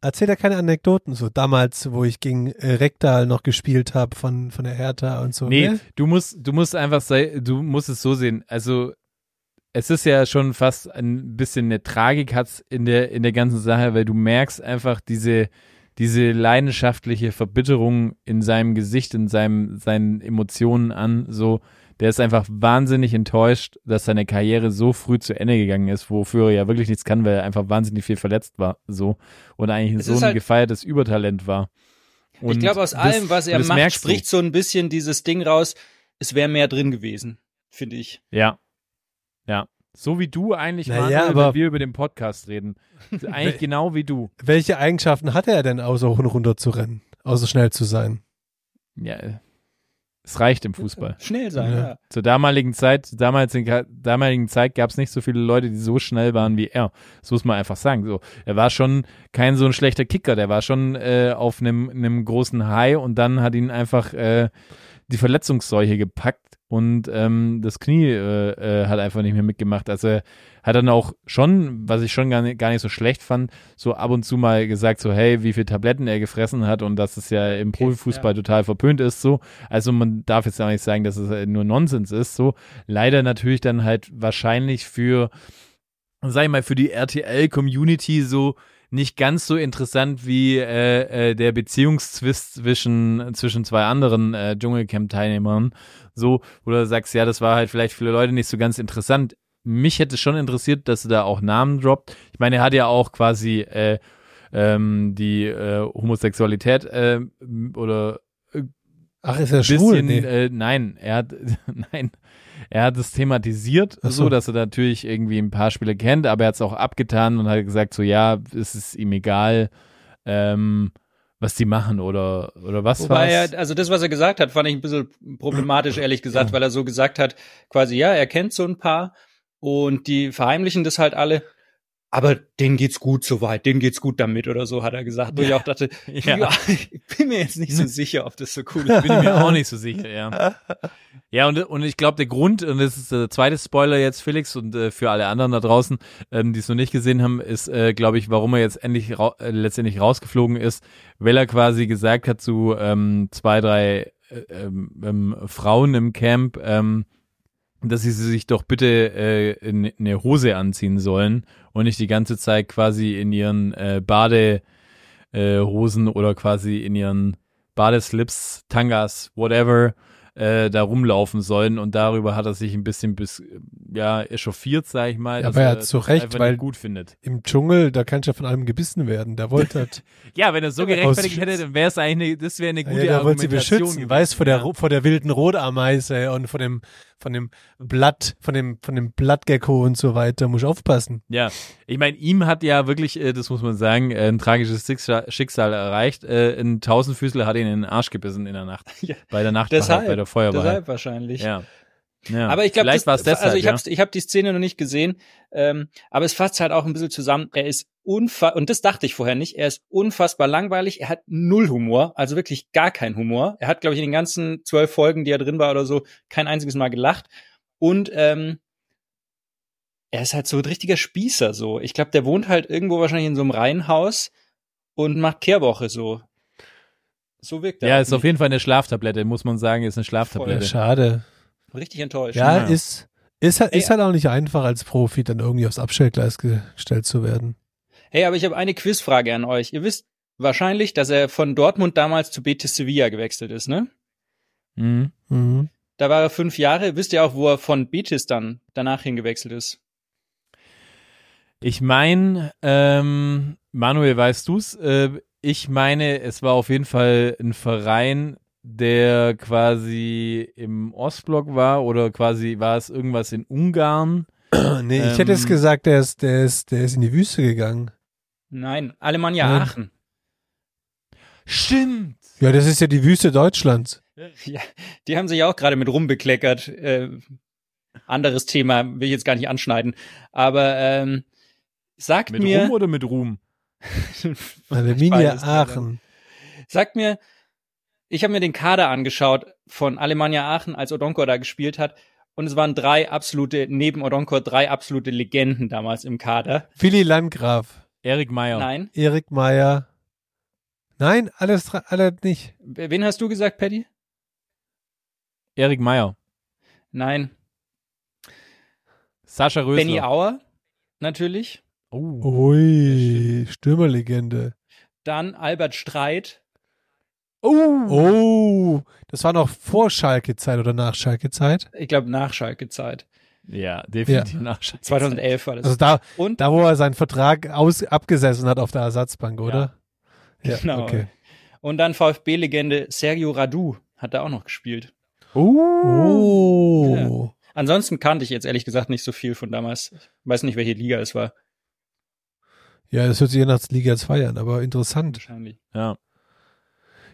Erzähl dir keine Anekdoten so. Damals, wo ich gegen äh, Rektal noch gespielt habe von, von der Hertha und so.
Nee,
ne?
du musst, du musst einfach sei, du musst es so sehen. Also es ist ja schon fast ein bisschen eine Tragik hat's in der in der ganzen Sache, weil du merkst einfach diese diese leidenschaftliche Verbitterung in seinem Gesicht, in seinem seinen Emotionen an. So, der ist einfach wahnsinnig enttäuscht, dass seine Karriere so früh zu Ende gegangen ist, wofür er ja wirklich nichts kann, weil er einfach wahnsinnig viel verletzt war. So und eigentlich
Es
so ein
halt-
gefeiertes Übertalent war.
Ich
Und
glaube, aus
das-
allem, was er macht,
merkst du.
spricht so ein bisschen dieses Ding raus, es wäre mehr drin gewesen, finde ich.
Ja. So wie du eigentlich,
Naja,
Manuel,
aber-
wenn wir über den Podcast reden. Eigentlich genau wie du.
Welche Eigenschaften hatte er denn, außer hoch und runter zu rennen? Außer schnell zu sein?
Ja, äh, es reicht im Fußball.
Schnell sein,
Ja.
ja.
Zur damaligen Zeit, zur damaligen, damaligen Zeit gab es nicht so viele Leute, die so schnell waren wie er. Das muss man einfach sagen. So, er war schon kein so ein schlechter Kicker, der war schon äh, auf einem, einem großen High und dann hat ihn einfach äh, die Verletzungsseuche gepackt und ähm, das Knie äh, äh, hat einfach nicht mehr mitgemacht. Also er hat dann auch schon, was ich schon gar nicht, gar nicht so schlecht fand, so ab und zu mal gesagt, so hey, wie viele Tabletten er gefressen hat und dass es ja im Profifußball total verpönt ist, so. Also man darf jetzt auch nicht sagen, dass es äh, nur Nonsens ist, so. Leider natürlich dann halt wahrscheinlich für, sag ich mal, für die RTL-Community so nicht ganz so interessant wie äh, äh, der Beziehungszwist zwischen, zwischen zwei anderen äh, Dschungelcamp-Teilnehmern. So, wo du sagst, ja, das war halt vielleicht für Leute nicht so ganz interessant. Mich hätte schon interessiert, dass er da auch Namen droppt. Ich meine, er hat ja auch quasi äh, ähm, die äh, Homosexualität äh, oder
Ach, ist er schwul?
bisschen,
Nee.
äh, nein, er hat, nein, er hat es thematisiert,
so.
so, dass er natürlich irgendwie ein paar Spiele kennt, aber er hat es auch abgetan und hat gesagt, so, ja, es ist ihm egal, ähm, was die machen oder, oder was
er, also das, was er gesagt hat, fand ich ein bisschen problematisch, ehrlich gesagt, weil er so gesagt hat, quasi, ja, er kennt so ein paar und die verheimlichen das halt alle. Aber denen geht's gut soweit, denen geht's gut damit oder so, hat er gesagt. Wo ich auch dachte,
Ja.
ja. ich bin mir jetzt nicht so sicher, ob das so cool ist.
bin ich mir auch nicht so sicher, ja. Ja, und, und ich glaube, der Grund, und das ist der zweite Spoiler jetzt, Felix, und äh, für alle anderen da draußen, ähm, die es noch nicht gesehen haben, ist, äh, glaube ich, warum er jetzt endlich rau äh, letztendlich rausgeflogen ist, weil er quasi gesagt hat zu ähm, zwei, drei äh, ähm, ähm, Frauen im Camp, ähm, dass sie sich doch bitte äh, in, eine Hose anziehen sollen und nicht die ganze Zeit quasi in ihren äh, Badehosen äh, oder quasi in ihren Badeslips, Tangas, whatever, äh, da rumlaufen sollen und darüber hat er sich ein bisschen bis, ja, echauffiert, sag ich mal.
Ja, aber er
er
hat zu Recht, weil-
gut findet.
Im Dschungel, da kannst du ja von allem gebissen werden. Der wollte halt,
Ja, wenn er so gerechtfertigt hätte, dann wäre es eigentlich, eine, das wäre eine gute
ja, wollte sie
Argumentation
beschützen,
gewesen,
weiß vor der,
ja.
Vor der wilden Rotameise und von dem, von dem Blatt, von dem, von dem Blattgecko und so weiter. Muss ich aufpassen.
Ja, ich meine, ihm hat ja wirklich, äh, das muss man sagen, äh, ein tragisches Schicksal, erreicht. Äh, ein Tausendfüßler hat ihn in den Arsch gebissen in der Nacht.
Ja.
Bei der Nachtwache,
Deshalb,
bei der Feuerwache.
deshalb wahrscheinlich.
Ja. ja.
Aber ich glaube,
vielleicht war es deshalb,
also ich
ja.
habe ich hab die Szene noch nicht gesehen, ähm, aber es fasst halt auch ein bisschen zusammen. Er ist unfassbar, und das dachte ich vorher nicht, er ist unfassbar langweilig, er hat null Humor, also wirklich gar keinen Humor. Er hat, glaube ich, in den ganzen zwölf Folgen, die er drin war oder so, kein einziges Mal gelacht. Und ähm, er ist halt so ein richtiger Spießer so. Ich glaube, der wohnt halt irgendwo wahrscheinlich in so einem Reihenhaus und macht Kehrwoche so. So wirkt er.
Ja, ist auf jeden Fall eine Schlaftablette, muss man sagen, ist eine Schlaftablette.
Schade.
Richtig enttäuscht.
Ja,
Ja.
ist, ist, halt, ist halt auch nicht einfach als Profi dann irgendwie aufs Abstellgleis gestellt zu werden.
Hey, aber ich habe eine Quizfrage an euch. Ihr wisst wahrscheinlich, dass er von Dortmund damals zu Betis Sevilla gewechselt ist, ne?
Mhm.
Mhm.
Da war er fünf Jahre. Wisst ihr auch, wo er von Betis dann danach hingewechselt ist?
Ich meine, ähm, Manuel, weißt du's? Äh, ich meine, es war auf jeden Fall ein Verein, der quasi im Ostblock war oder quasi war es irgendwas in Ungarn.
Nee, ich hätte jetzt
Ähm.
gesagt, der ist, der ist, der ist in die Wüste gegangen.
Nein, Alemannia
Nein.
Aachen.
Stimmt.
Ja, das ist ja die Wüste Deutschlands.
Ja, die haben sich auch gerade mit rumbekleckert. Äh, anderes Thema will ich jetzt gar nicht anschneiden. Aber ähm, sagt
Mit
mir,
Ruhm oder mit Ruhm?
Alemannia. Aachen.
sagt mir, ich habe mir den Kader angeschaut von Alemannia Aachen, als Odonkor da gespielt hat. Und es waren drei absolute, neben Odonkor, drei absolute Legenden damals im Kader.
Willi Landgraf,
Erik Meyer.
Nein.
Erik Meyer. Nein, alles, alle nicht.
Wen hast du gesagt, Paddy?
Erik Meyer.
Nein.
Sascha Rösler.
Benny Auer, natürlich.
Oh.
Ui, Stürmerlegende.
Dann Albert Streit.
Oh, das war noch vor Schalke-Zeit oder nach Schalke-Zeit.
Ich glaube, nach Schalke-Zeit.
Ja, definitiv nach Schalke.
2011 war das.
Also da,
Und
da, wo er seinen Vertrag aus, abgesessen hat auf der Ersatzbank, oder? Ja,
Genau.
okay.
Und dann VfB-Legende Sergio Radu hat da auch noch gespielt.
Oh.
Ansonsten kannte ich jetzt ehrlich gesagt nicht so viel von damals. Ich weiß nicht, welche Liga es war.
Ja, das hört sich je nach Liga 2 an, aber interessant.
Wahrscheinlich.
Ja.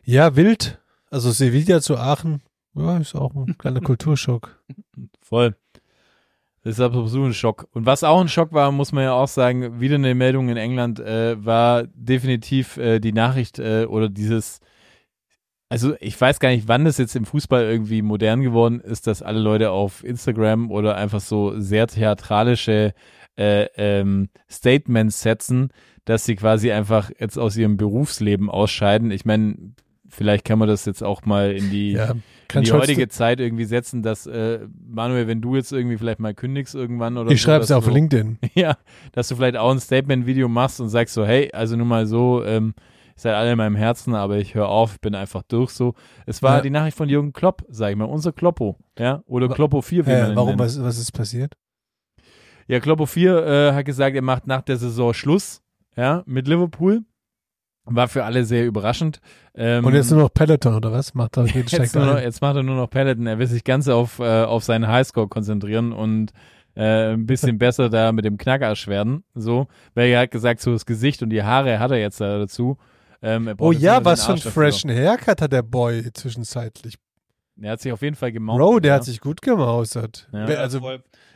Ja, wild. Also Sevilla zu Aachen, ja, ist auch ein kleiner Kulturschock.
Voll. Das ist absolut ein Schock. Und was auch ein Schock war, muss man ja auch sagen, wieder eine Meldung in England, äh, war definitiv äh, die Nachricht äh, oder dieses, also ich weiß gar nicht, wann das jetzt im Fußball irgendwie modern geworden ist, dass alle Leute auf Instagram oder einfach so sehr theatralische äh, ähm, Statements setzen, dass sie quasi einfach jetzt aus ihrem Berufsleben ausscheiden. Ich meine, vielleicht kann man das jetzt auch mal in die
Ja, kann
die heutige Zeit irgendwie setzen, dass äh, Manuel, wenn du jetzt irgendwie vielleicht mal kündigst irgendwann oder
Ich
so,
schreibe es auf
du,
LinkedIn.
Ja, dass du vielleicht auch ein Statement-Video machst und sagst so, hey, also nur mal so, ähm, seid alle in meinem Herzen, aber ich höre auf, ich bin einfach durch so. Es war
Ja.
die Nachricht von Jürgen Klopp, sag ich mal, unser Kloppo, ja, oder
Wa-
Kloppo 4, wie man
Äh,
ihn
warum,
nennt.
was, was ist passiert?
Ja, Kloppo 4 äh, hat gesagt, er macht nach der Saison Schluss, ja, mit Liverpool. War für alle sehr überraschend. Ähm,
Und jetzt nur noch Peloton oder was? Macht er, geht,
Jetzt, noch, jetzt macht er nur noch Peloton. Er will sich ganz auf, äh, auf seinen Highscore konzentrieren und äh, ein bisschen besser da mit dem Knackarsch werden. So, weil er hat gesagt, so das Gesicht und die Haare hat er jetzt da dazu. Ähm, er
Oh ja, was für ein
Arsch dafür.
freshen Haircut hat der Boy zwischenzeitlich.
Er hat sich auf jeden Fall gemacht.
Bro, der
ja.
hat sich gut gemausert.
Ja.
Also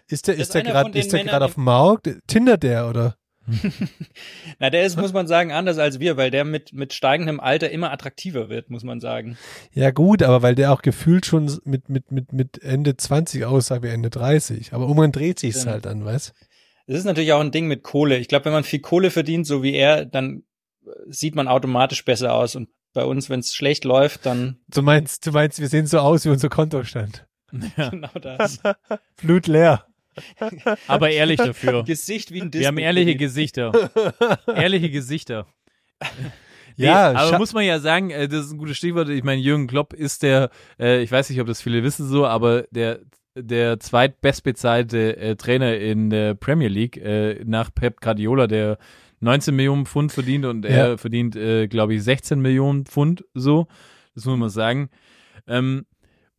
ist der, ist
ist
der gerade ist der gerade auf dem Markt? Tinder der oder?
Na, der ist, muss man sagen, anders als wir, weil der mit, mit steigendem Alter immer attraktiver wird, muss man sagen.
Ja gut, aber weil der auch gefühlt schon mit, mit, mit, mit Ende 20 aussah wie Ende 30. Aber irgendwann dreht sich's
Stimmt.
halt an, weißt?
Es ist natürlich auch ein Ding mit Kohle. Ich glaube, wenn man viel Kohle verdient, so wie er, dann äh, sieht man automatisch besser aus. Und bei uns, wenn es schlecht läuft, dann
Du meinst, du meinst, wir sehen so aus wie unser Kontostand.
Ja.
genau das.
Blut leer.
Aber ehrlich dafür.
Gesicht wie ein Disney.
Wir haben ehrliche Gesichter. ehrliche Gesichter. Nee,
Ja,
aber muss man ja sagen, äh, das ist ein gutes Stichwort. Ich meine, Jürgen Klopp ist der, äh, ich weiß nicht, ob das viele wissen so, aber der der zweitbestbezahlte äh, Trainer in der Premier League nach Pep Guardiola, der 19 Millionen Pfund verdient und er
Ja.
verdient, äh, glaube ich, 16 Millionen Pfund so. Das muss man sagen. Ähm,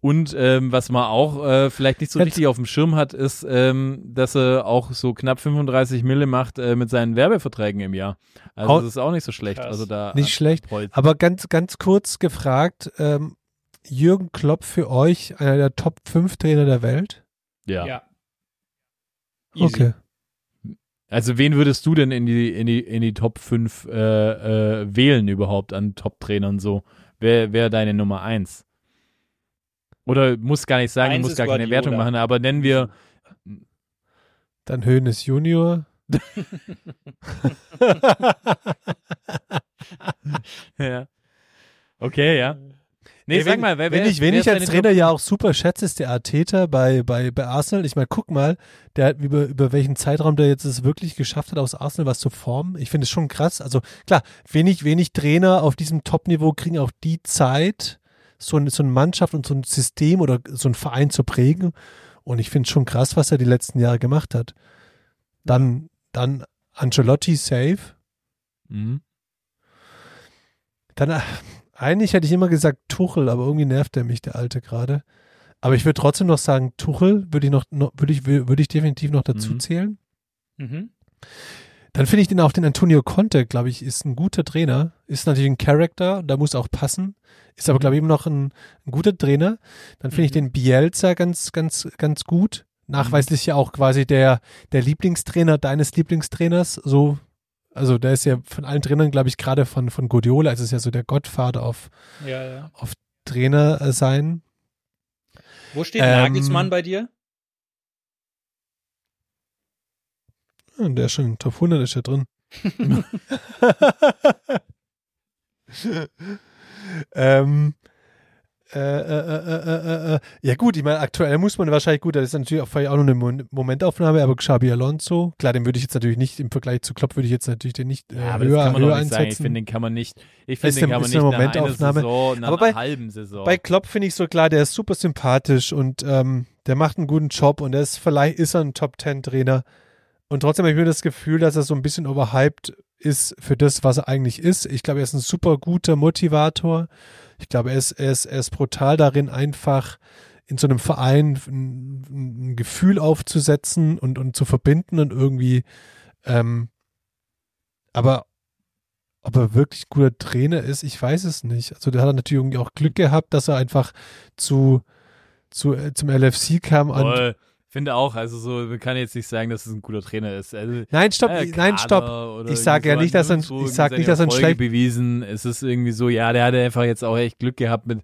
und ähm, was man auch äh, vielleicht nicht so
Jetzt-
richtig auf dem Schirm hat, ist, ähm, dass er auch so knapp 35 Mille macht äh, mit seinen Werbeverträgen im Jahr. Also
Auch-
das ist auch nicht so schlecht.
Krass.
Also da
Nicht schlecht.
Preuß-
Aber ganz, ganz kurz gefragt, ähm, Jürgen Klopp für euch einer der Top 5 Trainer der Welt?
Ja.
Ja. Easy.
Okay.
Also wen würdest du denn in die, in die, in die Top 5 äh, äh, wählen überhaupt an Top-Trainern so? Wer wäre deine Nummer 1? Oder muss gar nicht sagen,
Eins
muss gar keine
Guardiola.
Wertung machen, aber nennen wir
Dann Hönes Junior.
ja. Okay, ja. Nee,
Ey,
sag mal, wer,
wenn
wer,
ich, wenn
wer
ich als Trainer ja auch super schätze, ist der Arteta bei, bei, bei Arsenal. Ich meine, guck mal, der hat über, über welchen Zeitraum der jetzt es wirklich geschafft hat, aus Arsenal was zu formen. Ich finde es schon krass. Also klar, wenig, wenig Trainer auf diesem Top-Niveau kriegen auch die Zeit, so, eine- so eine Mannschaft und so ein System oder so einen Verein zu prägen. Und ich finde es schon krass, was er die letzten Jahre gemacht hat. Dann, dann Ancelotti safe.
Mhm.
Dann, äh, eigentlich hätte ich immer gesagt Tuchel, aber irgendwie nervt er mich, der Alte gerade. Aber ich würde trotzdem noch sagen, Tuchel würde ich noch, noch würde ich, würde ich definitiv noch dazu
Mhm.
zählen.
Mhm.
Dann finde ich den auch den Antonio Conte, glaube ich, ist ein guter Trainer. Ist natürlich ein Charakter, da muss auch passen. Ist aber, glaube ich, immer noch ein, ein guter Trainer. Dann finde ich den Bielsa ganz, ganz, ganz gut. Nachweislich ja auch quasi der, der Lieblingstrainer deines Lieblingstrainers. So, also der ist ja von allen Trainern, glaube ich, gerade von, von Guardiola, ist es ja so der Gottvater auf,
Ja, ja.
Trainer äh, sein.
Wo steht
Ähm,
Nagelsmann bei dir?
Der ist schon in Top 100 ist ja drin. ähm, äh, äh, äh, äh, äh, ja gut, ich meine, aktuell muss man wahrscheinlich, gut, das ist natürlich auch, vielleicht auch noch eine Mo- Momentaufnahme, aber Xabi Alonso, klar, den würde ich jetzt natürlich nicht, im Vergleich zu Klopp würde ich jetzt natürlich den nicht äh,
Ja, aber
höher,
das kann man
höher
nicht sagen. Ich
einsetzen.
finde, den kann man nicht, ich
Ist
finde, den
eine-
kann man nicht
eine
nach einer
Momentaufnahme.
Saison, nach
Aber
einer
bei-
halben Saison.
Bei Klopp finde ich so klar, der ist super sympathisch und ähm, der macht einen guten Job und er ist vielleicht ist er ein Top Ten Trainer und trotzdem habe ich mir das Gefühl, dass er so ein bisschen overhyped ist für das, was er eigentlich ist. Ich glaube, er ist ein super guter Motivator. Ich glaube, er ist, er ist, er ist brutal darin, einfach in so einem Verein ein, ein Gefühl aufzusetzen und, und zu verbinden und irgendwie, ähm, aber ob er wirklich guter Trainer ist, ich weiß es nicht. Also da hat er natürlich auch Glück gehabt, dass er einfach zu, zu äh, zum LFC kam. Und.
Finde auch, also so, man kann jetzt nicht sagen, dass es ein guter Trainer ist. Also,
nein, stopp,
äh,
nein, stopp. Ich sage ja nicht, dass er, ein- ich sag nicht, dass er ein schlecht,
bewiesen. Es ist irgendwie so, ja, der hatte einfach jetzt auch echt Glück gehabt mit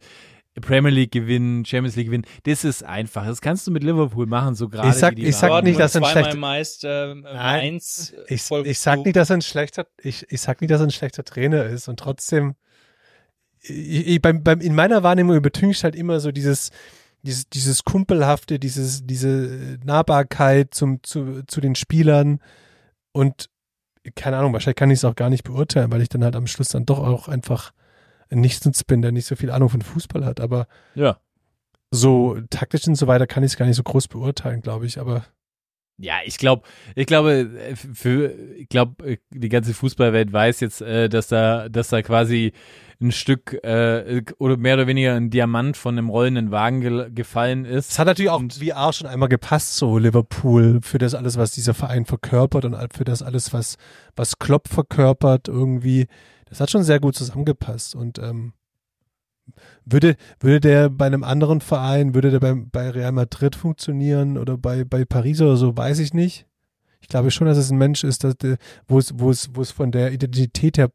Premier League gewinnen, Champions League gewinnen. Das ist einfach. Das kannst du mit Liverpool machen, so gerade.
Ich sag-
wie die
ich sag nicht, dass er ein schlechter-
meist äh,
Nein,
eins. äh,
ich, ich sag nicht, dass er ein schlechter, ich, ich sag nicht, dass er ein schlechter Trainer ist und trotzdem, ich, ich, beim, beim, in meiner Wahrnehmung übertüncht halt immer so dieses, dieses, dieses Kumpelhafte, dieses, diese Nahbarkeit zum, zu, zu den Spielern. Und keine Ahnung, wahrscheinlich kann ich es auch gar nicht beurteilen, weil ich dann halt am Schluss dann doch auch einfach ein Nichtsnutz bin, der nicht so viel Ahnung von Fußball hat, aber
Ja.
so taktisch und so weiter kann ich es gar nicht so groß beurteilen, glaube ich, aber
Ja, ich glaube, ich glaube, äh, für, ich glaube, die ganze Fußballwelt weiß jetzt, äh, dass da, dass da quasi ein Stück äh, oder mehr oder weniger ein Diamant von einem rollenden Wagen ge gefallen ist.
Es hat natürlich auch
Und-
VR schon einmal gepasst, so Liverpool, für das alles, was dieser Verein verkörpert und für das alles, was, was Klopp verkörpert, irgendwie. Das hat schon sehr gut zusammengepasst. Und ähm, würde, würde der bei einem anderen Verein, würde der bei, bei Real Madrid funktionieren oder bei, bei Paris oder so, weiß ich nicht. Ich glaube schon, dass es ein Mensch ist, dass der, wo es, wo es, wo es von der Identität her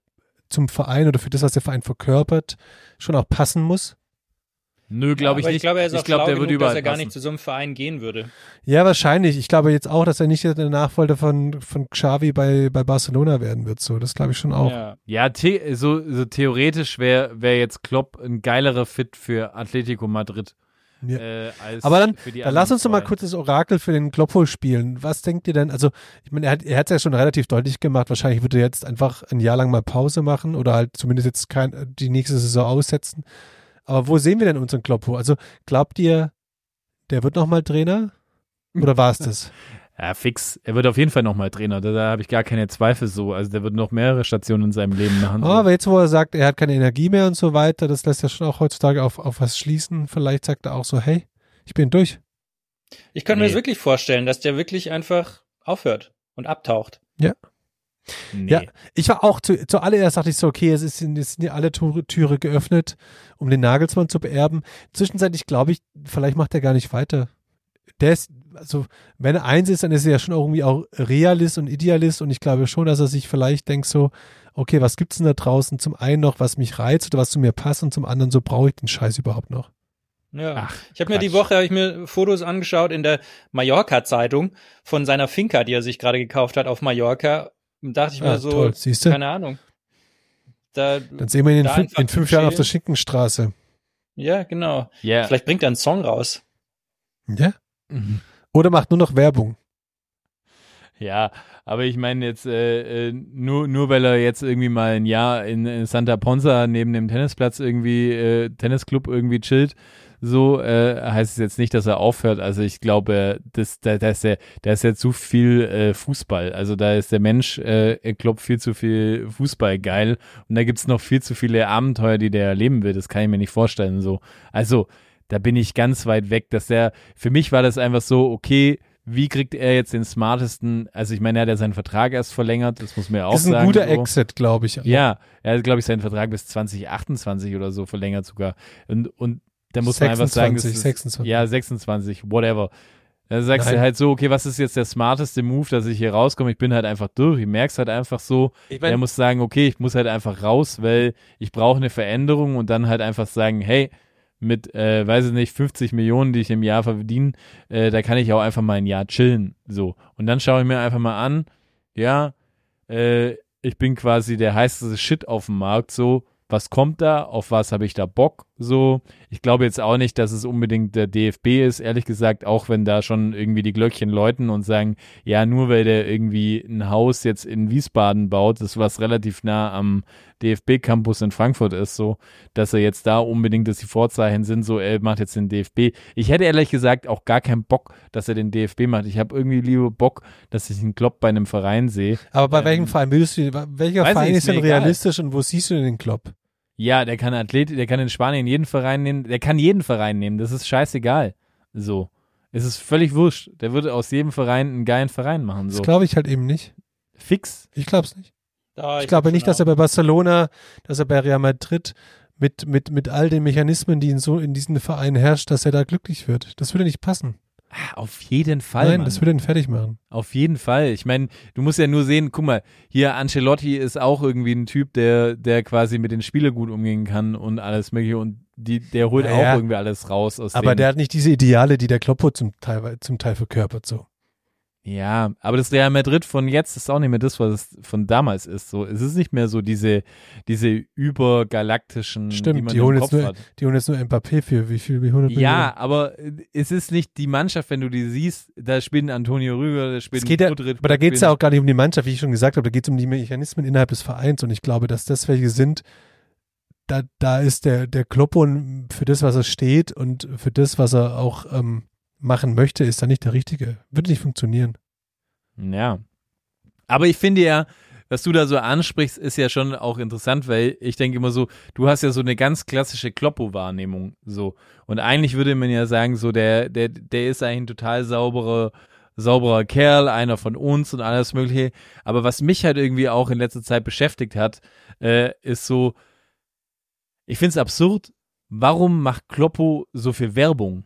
zum Verein oder für das, was der Verein verkörpert, schon auch passen muss.
Nö, glaube ich
aber
nicht.
Ich glaube, er ist auch
glaub,
schlau
der
genug,
würde überall
dass er gar
passen.
nicht zu so einem Verein gehen würde.
Ja, wahrscheinlich. Ich glaube jetzt auch, dass er nicht der Nachfolger von, von Xavi bei, bei Barcelona werden wird. So, das glaube ich schon auch.
Ja.
Ja, the so, so theoretisch wäre wär jetzt Klopp ein geilerer Fit für Atletico Madrid.
Ja.
Äh, als
Aber dann,
für die
dann lass uns doch mal kurz das Orakel für den Kloppo spielen. Was denkt ihr denn? Also, ich meine, er hat hat's ja schon relativ deutlich gemacht. Wahrscheinlich wird er jetzt einfach ein Jahr lang mal Pause machen oder halt zumindest jetzt kein, die nächste Saison aussetzen. Aber wo sehen wir denn unseren Kloppo? Also, glaubt ihr, der wird nochmal Trainer? Oder war es das?
Ja, fix. Er wird auf jeden Fall nochmal Trainer. Da, da habe ich gar keine Zweifel so. Also der wird noch mehrere Stationen in seinem Leben machen.
Oh, aber jetzt, wo er sagt, er hat keine Energie mehr und so weiter, das lässt ja schon auch heutzutage auf, auf was schließen. Vielleicht sagt er auch so, hey, ich bin durch.
Ich kann mir
Nee.
das wirklich vorstellen, dass der wirklich einfach aufhört und abtaucht.
Nee.
Ja, ich war auch zu, zuallererst dachte ich so, okay, es, ist, es sind ja alle Tore, Türe geöffnet, um den Nagelsmann zu beerben. Zwischenzeitlich glaube ich, vielleicht macht er gar nicht weiter. Der ist, also wenn er eins ist, dann ist er ja schon irgendwie auch Realist und Idealist und ich glaube schon, dass er sich vielleicht denkt so, okay, was gibt's denn da draußen? Zum einen noch, was mich reizt oder was zu mir passt und zum anderen so brauche ich den Scheiß überhaupt noch.
Ja. Ach, ich habe mir die Woche hab ich mir Fotos angeschaut in der Mallorca Zeitung von seiner Finca, die er sich gerade gekauft hat auf Mallorca. Und dachte ich mir ah, so, toll. keine Ahnung.
Da, Dann sehen wir ihn in, fünf, in fünf Jahren auf der Schinkenstraße.
Ja, genau. Yeah. Vielleicht bringt er einen Song raus.
Ja. Mhm. Oder macht nur noch Werbung.
Ja, aber ich meine jetzt äh, äh, nur nur weil er jetzt irgendwie mal ein Jahr in, in Santa Ponza neben dem Tennisplatz irgendwie äh, Tennisclub irgendwie chillt, so äh, heißt es jetzt nicht, dass er aufhört. Also ich glaube, das, da, da ist ja, da ist ja zu viel äh, Fußball. Also da ist der Mensch, äh, er glaubt viel zu viel Fußball geil und da gibt's noch viel zu viele Abenteuer, die der erleben will. Das kann ich mir nicht vorstellen. So, also da bin ich ganz weit weg, dass der. Für mich war das einfach so, okay wie kriegt er jetzt den smartesten, also ich meine, er hat ja seinen Vertrag erst verlängert, das muss man ja auch sagen. Das ist ein
guter
so.
Exit, glaube ich.
Ja, er hat, glaube ich, seinen Vertrag bis 2028 oder so verlängert sogar. Und, und da muss 26, man einfach sagen, 26. ja, 26, whatever. Da sagst Nein. du halt so, okay, was ist jetzt der smarteste Move, dass ich hier rauskomme? Ich bin halt einfach durch. Ich merk's halt einfach so. Ich mein, er muss sagen, okay, ich muss halt einfach raus, weil ich brauche eine Veränderung und dann halt einfach sagen, hey, mit, äh, weiß ich nicht, 50 Millionen, die ich im Jahr verdiene, äh, da kann ich auch einfach mal ein Jahr chillen. So. Und dann schaue ich mir einfach mal an, ja, äh, ich bin quasi der heißeste Shit auf dem Markt, so, was kommt da, auf was habe ich da Bock, so. Ich glaube jetzt auch nicht, dass es unbedingt der DFB ist, ehrlich gesagt, auch wenn da schon irgendwie die Glöckchen läuten und sagen, ja, nur weil der irgendwie ein Haus jetzt in Wiesbaden baut, das was relativ nah am DFB-Campus in Frankfurt ist, so, dass er jetzt da unbedingt, dass die Vorzeichen sind, so, er macht jetzt den DFB. Ich hätte ehrlich gesagt auch gar keinen Bock, dass er den DFB macht. Ich habe irgendwie lieber Bock, dass ich einen Klopp bei einem Verein sehe.
Aber bei ähm, welchem Verein willst du, welcher Verein ist denn realistisch und wo siehst du denn den Klopp?
Ja, der kann Athlet, der kann in Spanien jeden Verein nehmen, der kann jeden Verein nehmen, das ist scheißegal. So. Es ist völlig wurscht. Der würde aus jedem Verein einen geilen Verein machen. So.
Das glaube ich halt eben nicht.
Fix?
Ich glaube es nicht. Da, ich, ich glaube nicht, dass er bei Barcelona, dass er bei Real Madrid mit, mit, mit all den Mechanismen, die in so in diesen Vereinen herrscht, dass er da glücklich wird. Das würde nicht passen.
Auf jeden Fall.
Nein, Mann. das würde ihn fertig machen.
Auf jeden Fall. Ich meine, du musst ja nur sehen, guck mal, hier Ancelotti ist auch irgendwie ein Typ, der, der quasi mit den Spielern gut umgehen kann und alles mögliche und die, der holt naja, auch irgendwie alles raus aus
Aber der hat nicht diese Ideale, die der Kloppo zum Teil, zum Teil verkörpert, so.
Ja, aber das Real Madrid von jetzt ist auch nicht mehr das, was es von damals ist. So, es ist nicht mehr so diese, diese übergalaktischen,
Stimmt, die man die holen, jetzt nur, die holen jetzt nur Mbappé für wie viel, wie 100
Millionen? Ja, aber es ist nicht die Mannschaft, wenn du die siehst, da spielt Antonio Rüger, da spielt
geht ja, Madrid, Aber da geht es ja auch gar nicht um die Mannschaft, wie ich schon gesagt habe, da geht es um die Mechanismen innerhalb des Vereins und ich glaube, dass das welche sind, da, da ist der, der Kloppo für das, was er steht und für das, was er auch ähm, machen möchte, ist da nicht der richtige. Würde nicht funktionieren.
Ja. Aber ich finde ja, was du da so ansprichst, ist ja schon auch interessant, weil ich denke immer so, du hast ja so eine ganz klassische Kloppo-Wahrnehmung, so. Und eigentlich würde man ja sagen, so, der, der, der ist eigentlich ein total sauberer, sauberer Kerl, einer von uns und alles Mögliche. Aber was mich halt irgendwie auch in letzter Zeit beschäftigt hat, äh, ist so, ich finde es absurd, warum macht Kloppo so viel Werbung?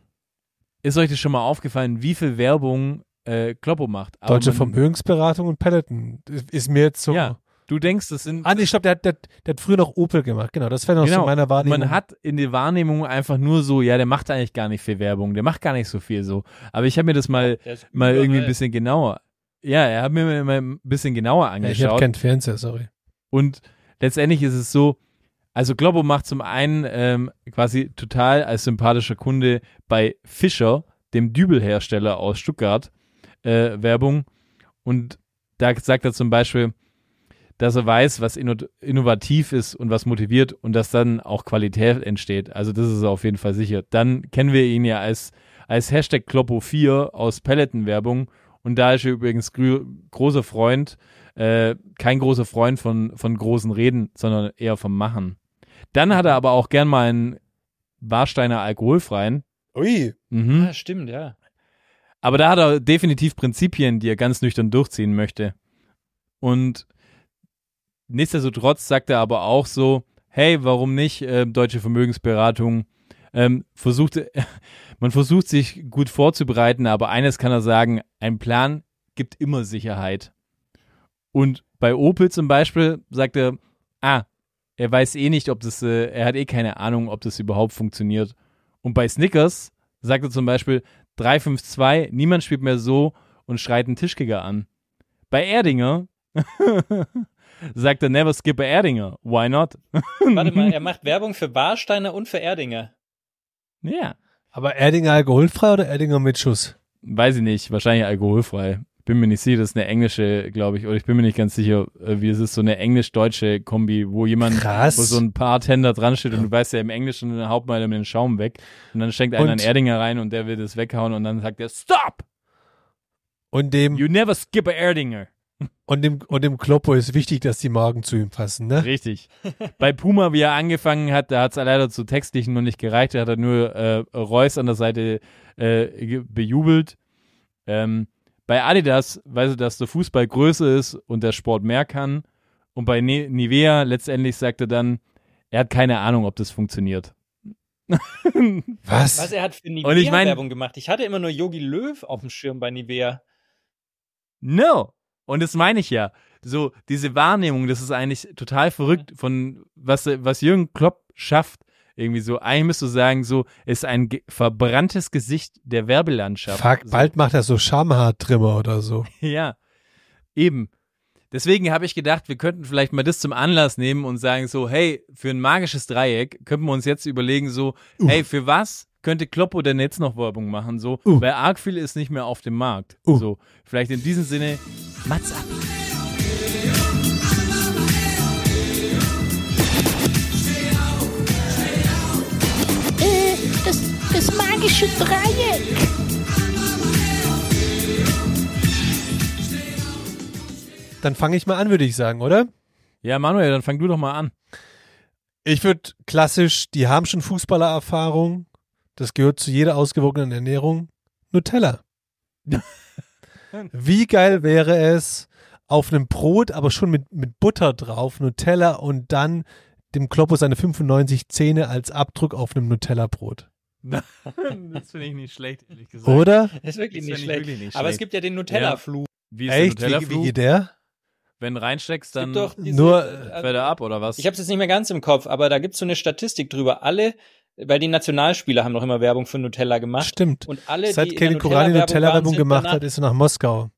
Ist euch das schon mal aufgefallen, wie viel Werbung äh, Kloppo macht?
Aber Deutsche man, Vermögensberatung und Peloton ist mir jetzt so.
Ja, du denkst, das sind.
Ah, nee, stopp, der, der, der hat früher noch Opel gemacht, genau, das wäre noch genau. so meiner Wahrnehmung.
Man hat in der Wahrnehmung einfach nur so, ja, der macht eigentlich gar nicht viel Werbung, der macht gar nicht so viel so. Aber ich habe mir das mal, mal irgendwie ein bisschen genauer. Ja, er hat mir mal ein bisschen genauer angeschaut. Ja, ich
habe keinen Fernseher, sorry.
Und letztendlich ist es so, also Globo macht zum einen ähm, quasi total als sympathischer Kunde bei Fischer, dem Dübelhersteller aus Stuttgart, äh, Werbung. Und da sagt er zum Beispiel, dass er weiß, was innovativ ist und was motiviert und dass dann auch Qualität entsteht. Also das ist auf jeden Fall sicher. Dann kennen wir ihn ja als, als Hashtag Kloppo4 aus Pelletenwerbung und da ist er übrigens großer Freund, äh, kein großer Freund von, von großen Reden, sondern eher vom Machen. Dann hat er aber auch gern mal einen Warsteiner alkoholfreien.
Ui.
Mhm. Ja, stimmt, ja.
Aber da hat er definitiv Prinzipien, die er ganz nüchtern durchziehen möchte. Und nichtsdestotrotz sagt er aber auch so, hey, warum nicht äh, deutsche Vermögensberatung? ähm, versucht, man versucht sich gut vorzubereiten, aber eines kann er sagen, ein Plan gibt immer Sicherheit. Und bei Opel zum Beispiel sagt er, ah, er weiß eh nicht, ob das, äh, er hat eh keine Ahnung, ob das überhaupt funktioniert. Und bei Snickers sagt er zum Beispiel 352, niemand spielt mehr so und schreit einen Tischkicker an. Bei Erdinger sagt er never skip a Erdinger. Why not?
Warte mal, er macht Werbung für Warsteiner und für Erdinger.
Ja.
Aber Erdinger alkoholfrei oder Erdinger mit Schuss?
Weiß ich nicht, wahrscheinlich alkoholfrei. Bin mir nicht sicher, das ist eine englische, glaube ich, oder ich bin mir nicht ganz sicher, äh, wie es ist, so eine englisch-deutsche Kombi, wo jemand,
Krass.
wo so ein paar Tender dran steht und du weißt ja im Englischen haut man den Schaum weg und dann schenkt einer
Und-
einen Erdinger rein und der will das weghauen und dann sagt er, stop!
Und dem,
You never skip a Erdinger.
und dem, und dem Kloppo ist wichtig, dass die Magen zu ihm passen, ne?
Richtig. Bei Puma, wie er angefangen hat, da hat es leider zu textlichen noch nicht gereicht. Da hat er nur äh, Reus an der Seite äh, bejubelt. Ähm, bei Adidas weiß er, dass der Fußball größer ist und der Sport mehr kann. Und bei Ne- Nivea letztendlich sagt er dann, er hat keine Ahnung, ob das funktioniert.
Was?
Was, er hat für
Und
Nivea
ich mein-
Werbung gemacht. Ich hatte immer nur Yogi Löw auf dem Schirm bei Nivea.
No. Und das meine ich ja. So, diese Wahrnehmung, das ist eigentlich total verrückt von, was, was Jürgen Klopp schafft. Irgendwie so, eigentlich müsstest du sagen, so, ist ein verbranntes Gesicht der Werbelandschaft.
Fuck,
so.
bald macht er so Schamhaartrimmer oder so.
Ja, eben. Deswegen habe ich gedacht, wir könnten vielleicht mal das zum Anlass nehmen und sagen so, hey, für ein magisches Dreieck könnten wir uns jetzt überlegen so, hey, für was könnte Kloppo denn jetzt noch Werbung machen? So,
Uh.
weil arg viel ist nicht mehr auf dem Markt.
Uh.
So, vielleicht in diesem Sinne, Mats ab.
Das magische Dreieck.
Dann fange ich mal an, würde ich sagen, oder?
Ja, Manuel, dann fang du doch mal an.
Ich würde klassisch, die haben schon Fußballererfahrung. Das gehört zu jeder ausgewogenen Ernährung. Nutella. Wie geil wäre es, auf einem Brot, aber schon mit, mit Butter drauf, Nutella und dann dem Kloppo seine 95 Zähne als Abdruck auf einem Nutella-Brot.
das finde ich nicht schlecht, ehrlich gesagt.
Oder?
Das ist wirklich
Das
nicht schlecht.
wirklich nicht
Aber es
schlecht.
gibt ja den Nutella-Fluch.
Wie ist
Echt?
der
Wie, wie
Nutella-Fluch?
geht der?
Wenn reinsteckst,
Es
dann
gibt doch diese,
Nur,
äh,
fällt er ab oder was?
Ich habe es jetzt nicht mehr ganz im Kopf, aber da gibt's so eine Statistik drüber. Alle, weil die Nationalspieler haben noch immer Werbung für Nutella gemacht.
Stimmt.
Und alle,
Seit
die
Kevin Kurani
Nutella-Werbung sind
gemacht hat, ist er nach Moskau.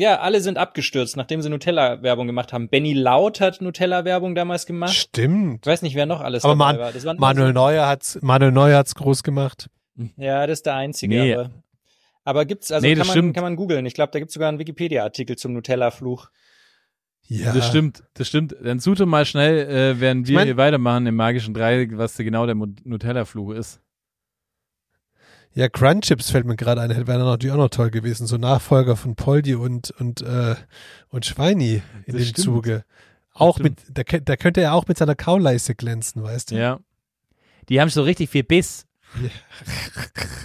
Ja, alle sind abgestürzt, nachdem sie Nutella-Werbung gemacht haben. Benny Laut hat Nutella-Werbung damals gemacht.
Stimmt.
Ich weiß nicht, wer noch alles
Aber
dabei
Man-
war. Das waren
Manuel Neuer hat's, Manuel Neuer hat's groß gemacht.
Ja, das ist der einzige.
Nee.
Aber, aber gibt's, also
Nee,
kann, man,
stimmt.
kann man googeln. Ich glaube, da gibt's sogar einen Wikipedia-Artikel zum Nutella-Fluch.
Ja.
Das stimmt, das stimmt. Dann suche mal schnell, äh, während wir
Ich mein-
hier weitermachen im magischen Dreieck, was genau der Nutella-Fluch ist.
Ja, Crunchips fällt mir gerade ein, wäre natürlich auch noch toll gewesen. So Nachfolger von Poldi und, und, äh, und Schweini in
Das
dem
stimmt.
Zuge. Auch mit, da, da könnte er auch mit seiner Kauleiste glänzen, weißt du?
Ja. Die haben so richtig viel Biss.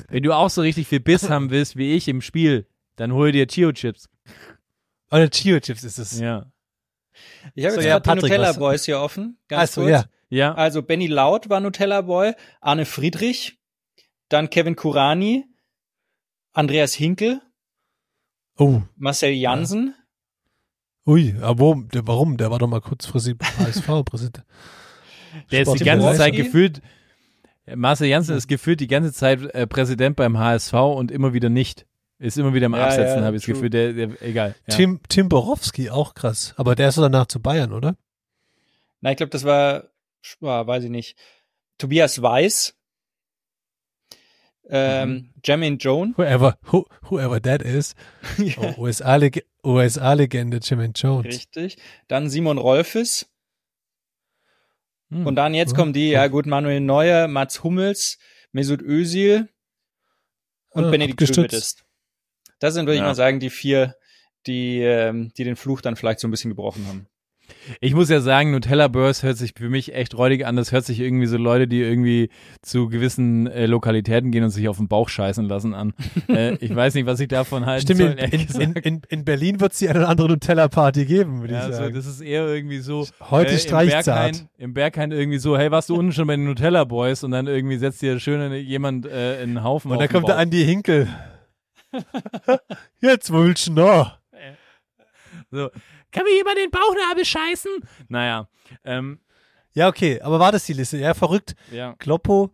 Wenn du auch so richtig viel Biss haben willst wie ich im Spiel, dann hol dir Chio-Chips.
Oder Chio-Chips ist es.
Ja.
Ich habe
So,
jetzt
ja,
gerade die Nutella
was-
Boys hier offen. Ganz
Achso,
kurz.
ja.
Ja.
Also Benny Laut war Nutella Boy, Arne Friedrich, dann Kevin Kurani, Andreas Hinkel,
Oh,
Marcel Jansen.
ui, aber wo, der, warum? Der war doch mal kurzfristig HSV-Präsident.
Der ist die ganze? Zeit gefühlt, Marcel Janssen ist gefühlt die ganze Zeit äh, Präsident beim HSV und immer wieder nicht. Ist immer wieder im
Ja,
Absetzen,
ja,
habe ich das. Gefühl. Der, der, egal. Ja.
Tim, Tim Borowski, auch krass. Aber der ist doch danach zu Bayern, oder?
Na, ich glaube, das war, war, weiß ich nicht. Tobias Weiß, ähm,
Mhm.
Jamin Joan.
Whoever, who, whoever that is. Oh, USA-Legende USA Jim and Jones.
Richtig. Dann Simon Rolfes.
Hm.
Und dann jetzt
Ja.
kommen die, ja gut, Manuel Neuer, Mats Hummels, Mesut Özil und
Ah,
Benedikt. Hövedes. Das sind, würde ich
Ja.
mal sagen, die vier, die, ähm, die den Fluch dann vielleicht so ein bisschen gebrochen haben.
Ich muss ja sagen, Nutella Burst hört sich für mich echt räudig an. Das hört sich irgendwie so Leute, die irgendwie zu gewissen äh, Lokalitäten gehen und sich auf den Bauch scheißen lassen an. äh, ich weiß nicht, was ich davon halten
Stimmt,
soll.
in, in, in, in, in Berlin wird es die eine oder andere Nutella-Party geben, würde
ja,
ich
so,
sagen.
das ist eher irgendwie so.
Heute
äh, im
Streichzart.
Berghain, Im Berghain irgendwie so, hey, warst du unten schon bei den Nutella Boys? Und dann irgendwie setzt dir schön jemand äh, in einen Haufen
Und
auf
da
den
kommt der Andi Hinkel. Jetzt willst du noch.
So, kann mir jemand den Bauchnabel scheißen? Naja, ähm,
Ja, okay, aber war das die Liste? Ja, verrückt.
ja.
Kloppo,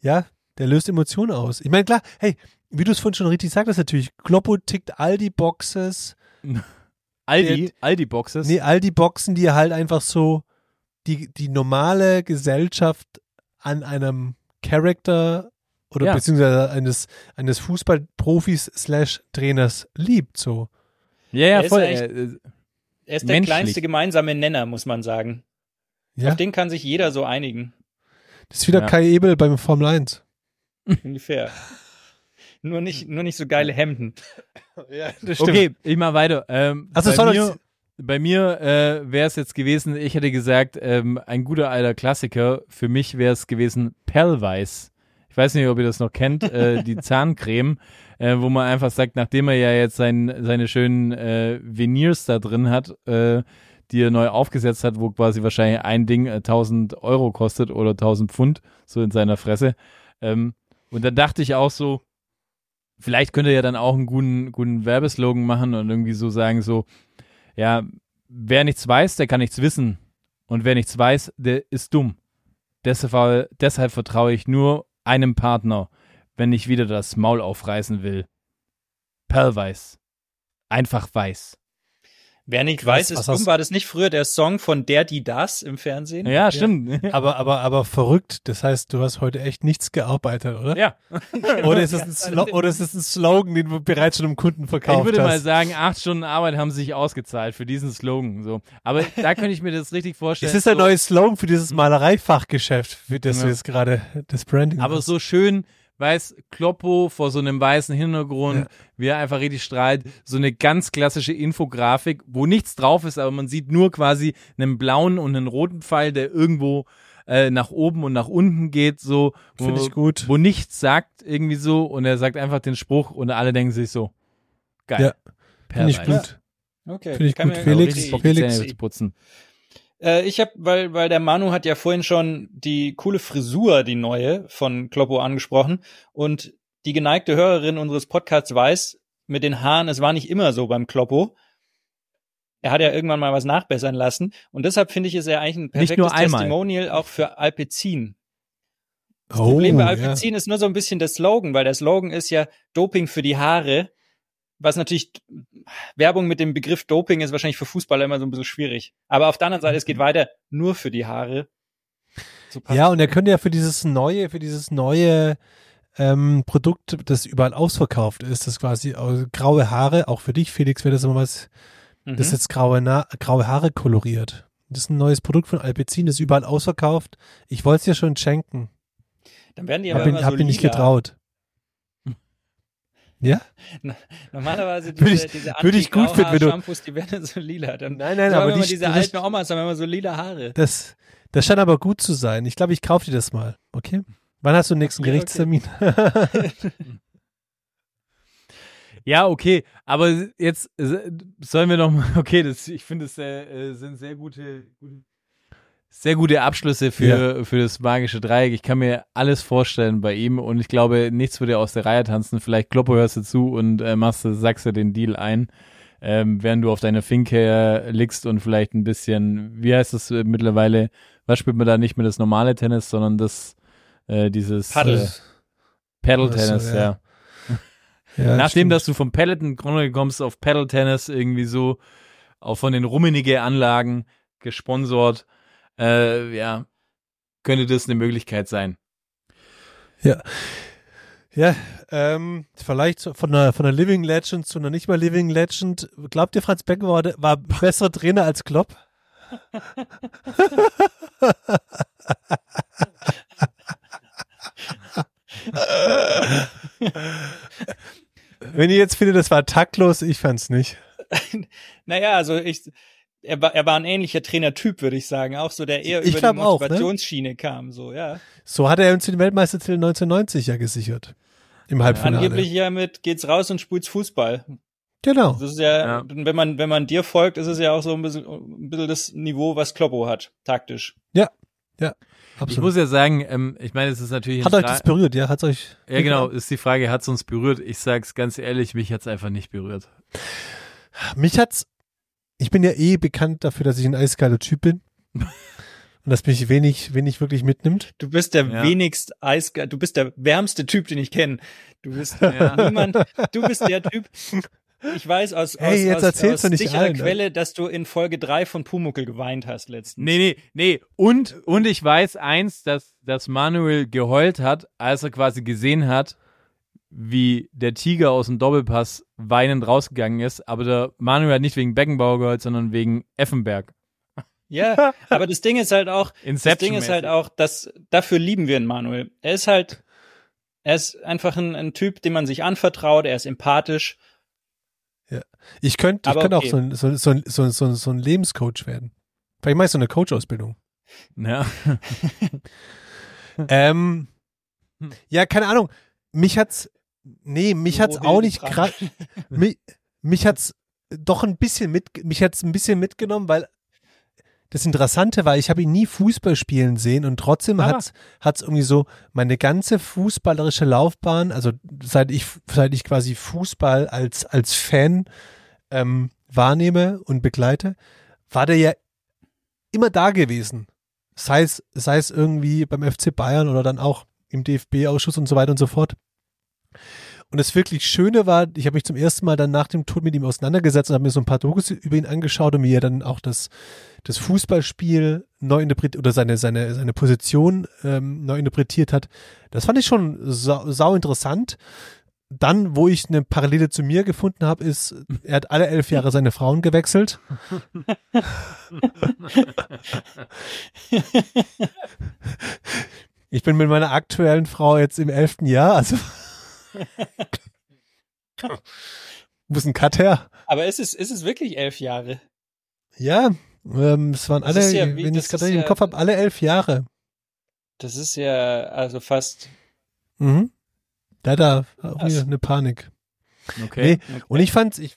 ja, der löst Emotionen aus. Ich meine, klar, hey, wie du es vorhin schon richtig sagtest, natürlich, Kloppo tickt all die Boxes,
Aldi,
Der-
Aldi-Boxes.
nee, all die Boxen, die halt einfach so die, die normale Gesellschaft an einem Charakter oder
Ja.
beziehungsweise eines, eines Fußballprofis slash Trainers liebt, so.
ja, ja,
Er ist
voll.
echt- Er ist der
Menschlich.
kleinste gemeinsame Nenner, muss man sagen.
Ja,
Auf den kann sich jeder so einigen.
das ist wieder
Ja.
Kai Ebel beim Formel 1.
Ungefähr. nur nicht, nur nicht so geile Hemden.
Ja, das
okay, ich mal weiter. Ähm,
Also
bei
soll
mir, bei mir äh, wäre es jetzt gewesen, ich hätte gesagt, ähm, ein guter alter Klassiker. Für mich wäre es gewesen Perlweiß. Ich weiß nicht, ob ihr das noch kennt, äh, die Zahncreme, äh, wo man einfach sagt, nachdem er ja jetzt sein, seine schönen äh, Veneers da drin hat, äh, die er neu aufgesetzt hat, wo quasi wahrscheinlich ein Ding äh, 1000 Euro kostet oder 1000 Pfund, so in seiner Fresse. Ähm, und dann dachte ich auch so, vielleicht könnte er ja dann auch einen guten, guten Werbeslogan machen und irgendwie so sagen, so, ja, wer nichts weiß, der kann nichts wissen. Und wer nichts weiß, der ist dumm. Deshalb, deshalb vertraue ich nur einem Partner, wenn ich wieder das Maul aufreißen will. Perlweiß. Einfach weiß.
Wer nicht
Krass,
weiß, ist dumm.
hast-
War das nicht früher der Song von Der, die, das im Fernsehen?
Ja, stimmt.
Aber, aber, aber verrückt. Das heißt, du hast heute echt nichts gearbeitet, oder?
Ja.
Oder ist es ein, Slo oder ist es ein Slogan, den du bereits schon dem Kunden verkauft
Ich würde mal
hast?
sagen, acht Stunden Arbeit haben sich ausgezahlt für diesen Slogan. So. Aber da könnte ich mir das richtig vorstellen.
Es ist ein
so,
neues Slogan für dieses Malereifachgeschäft, für das
Ja.
du jetzt gerade das Branding
Aber
machst.
so schön, weiß, Kloppo vor so einem weißen Hintergrund,
Ja.
wie er einfach richtig strahlt. So eine ganz klassische Infografik, wo nichts drauf ist, aber man sieht nur quasi einen blauen und einen roten Pfeil, der irgendwo äh, nach oben und nach unten geht, so, wo,
Finde ich gut.
wo nichts sagt, irgendwie so, und er sagt einfach den Spruch und alle denken sich so, geil.
Ja. Finde ich gut.
Okay.
Finde ich
Kann
gut.
mir-
Felix, Felix.
Putzen.
Äh, ich habe, weil, weil der Manu hat ja vorhin schon die coole Frisur, die neue von Kloppo angesprochen. Und die geneigte Hörerin unseres Podcasts weiß, mit den Haaren, es war nicht immer so beim Kloppo. Er hat ja irgendwann mal was nachbessern lassen. Und deshalb finde ich, ist er eigentlich ein perfektes. Testimonial auch für Alpecin. Das
Oh,
Problem bei
ja.
Alpecin ist nur so ein bisschen der Slogan, weil der Slogan ist ja Doping für die Haare. Was natürlich Werbung mit dem Begriff Doping ist wahrscheinlich für Fußballer immer so ein bisschen schwierig. Aber auf der anderen Seite, es geht weiter nur für die Haare. So
Ja, und er könnte ja für dieses neue, für dieses neue ähm, Produkt, das überall ausverkauft ist, das quasi äh, graue Haare, auch für dich, Felix, wäre das immer was,
Mhm.
das jetzt graue, Na graue Haare koloriert. Das ist ein neues Produkt von Alpecin, das ist überall ausverkauft. Ich wollte es dir schon schenken.
Dann werden die
Hab
aber
ihn,
immer
hab
so
ihn nicht getraut. Ja?
Normalerweise diese,
Würde ich-
diese
würde ich gut finden, wenn du-
Shampoos, die werden so lila. Dann,
Nein, nein, aber die-
diese
das-
alten Omas haben immer so lila Haare.
Das, das scheint aber gut zu sein. Ich glaube, ich kaufe dir das mal. Okay? Wann hast du den nächsten
Ja, okay.
Gerichtstermin?
Ja, okay, aber jetzt äh, sollen wir noch mal, okay, das, ich finde, es äh, äh, sind sehr gute, gute, sehr gute Abschlüsse für, für das magische Dreieck. Ich kann mir alles vorstellen bei ihm und ich glaube, nichts würde aus der Reihe tanzen. Vielleicht Kloppo hörst du zu und äh, machst, du- sagst du den Deal ein, ähm, während du auf deine Finke äh, liegst und vielleicht ein bisschen, wie heißt das äh, mittlerweile, was spielt man da nicht mehr das normale Tennis, sondern das, äh, dieses
Paddel.
Äh, Paddle-Tennis,
Ach so,
ja.
ja. Ja,
Nachdem,
stimmt.
dass du vom Peloton kommst auf Paddle Tennis irgendwie so, auch von den Rummenige Anlagen gesponsert, äh, ja, könnte das eine Möglichkeit sein.
Ja. Ja, ähm, vielleicht von einer, von einer Living Legend zu einer nicht mehr Living Legend. Glaubt ihr, Franz Beckenbauer war, besserer Trainer als Klopp? Wenn ihr jetzt findet, das war taktlos, ich fand's nicht.
Naja, also ich, er war, er war ein ähnlicher Trainertyp, würde ich sagen. Auch so, der eher
Ich
über die
glaub auch, ne?
Motivationsschiene kam, so, ja.
So hat er uns den Weltmeistertitel 1990 ja gesichert. Im Halbfinale.
Angeblich ja mit geht's raus und spielt's Fußball.
Genau.
Das ist ja,
Ja.
wenn man, wenn man dir folgt, ist es ja auch so ein bisschen, ein bisschen das Niveau, was Kloppo hat, taktisch.
Ich
Absolut.
muss ja sagen, ähm, ich meine, es ist natürlich.
Hat euch das berührt, ja? Hat's euch.
Ja, genau, ist die Frage, hat's uns berührt? Ich sag's ganz ehrlich, mich hat's einfach nicht berührt.
Mich hat's. Ich bin ja eh bekannt dafür, dass ich ein eisgeiler Typ bin. Und dass mich wenig, wenig wirklich mitnimmt.
Du bist der
Ja.
wenigst eisge, du bist der wärmste Typ, den ich kenne. Du bist
Ja.
niemand, du bist der Typ. Ich weiß aus, aus,
Hey, jetzt
aus, aus
nicht
sicherer
allen, ne?
Quelle, dass du in Folge drei von Pumuckel geweint hast letztens.
Nee, nee, nee. Und, und ich weiß eins, dass, dass Manuel geheult hat, als er quasi gesehen hat, wie der Tiger aus dem Doppelpass weinend rausgegangen ist. Aber der Manuel hat nicht wegen Beckenbauer geheult, sondern wegen Effenberg.
Ja, aber das Ding ist halt auch, das Ding ist halt auch, dass dafür lieben wir ihn, Manuel. Er ist halt, er ist einfach ein, ein Typ, dem man sich anvertraut. Er ist empathisch.
Ich könnte, ich könnte
okay.
auch so ein, so, so, so, so, so ein Lebenscoach werden. Vielleicht mache ich so eine Coach-Ausbildung.
Ja.
ähm, ja, keine Ahnung. Mich hat's, nee, mich hat's auch nicht krass, mich, mich hat's doch ein bisschen mit, mich hat's ein bisschen mitgenommen, weil das Interessante war, ich habe ihn nie Fußball spielen sehen und trotzdem
Aber-
hat's, hat's irgendwie so meine ganze fußballerische Laufbahn, also seit ich, seit ich quasi Fußball als, als Fan ähm, wahrnehme und begleite, war der ja immer da gewesen. Sei es, sei es irgendwie beim FC Bayern oder dann auch im DFB-Ausschuss und so weiter und so fort. Und das wirklich Schöne war, ich habe mich zum ersten Mal dann nach dem Tod mit ihm auseinandergesetzt und habe mir so ein paar Dokus über ihn angeschaut und er dann auch das, das Fußballspiel neu interpretiert oder seine, seine, seine Position ähm, neu interpretiert hat. Das fand ich schon sau, sau interessant. Dann, wo ich eine Parallele zu mir gefunden habe, ist, er hat alle elf Jahre seine Frauen gewechselt. Ich bin mit meiner aktuellen Frau jetzt im elften Jahr, also wo ist ein Cut her?
Aber ist es, ist es wirklich elf Jahre?
Ja, ähm, es waren
Das
alle,
ja wie-
wenn ich
das
es gerade
ist
im
ja-
Kopf habe, alle elf Jahre.
Das ist ja also fast.
Mhm. Da er auch
Krass.
wieder eine Panik.
Okay.
Nee, und ich fand's, ich,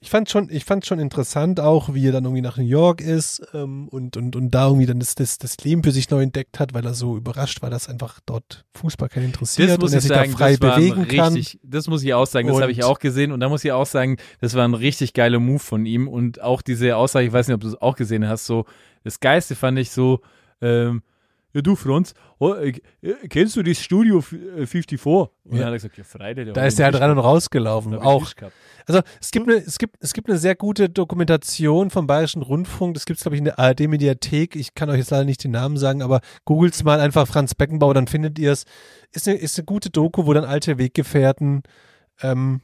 ich fand schon, ich fand schon interessant auch, wie er dann irgendwie nach New York ist ähm, und, und, und da irgendwie dann das, das, das Leben für sich neu entdeckt hat, weil er so überrascht war, dass einfach dort Fußball keinen interessiert
Das muss
und er
ich
sich
sagen,
da frei bewegen
ein
kann.
richtig, das muss ich auch sagen, das habe ich auch gesehen und da muss ich auch sagen, das war ein richtig geiler Move von ihm und auch diese Aussage, ich weiß nicht, ob du es auch gesehen hast, so, das Geiste fand ich so, ähm, ja du Franz, oh, äh, äh, kennst du das Studio f- äh, 54? Und dann
Ja.
hat er gesagt, ja Freilich.
Da ist er halt rein und rausgelaufen. Auch, also es gibt, eine, es, gibt, es gibt eine sehr gute Dokumentation vom Bayerischen Rundfunk. Das gibt es, glaube ich, in der ARD-Mediathek. Ich kann euch jetzt leider nicht den Namen sagen, aber googelt mal einfach Franz Beckenbauer, dann findet ihr es. Ist eine, ist eine gute Doku, wo dann alte Weggefährten ähm,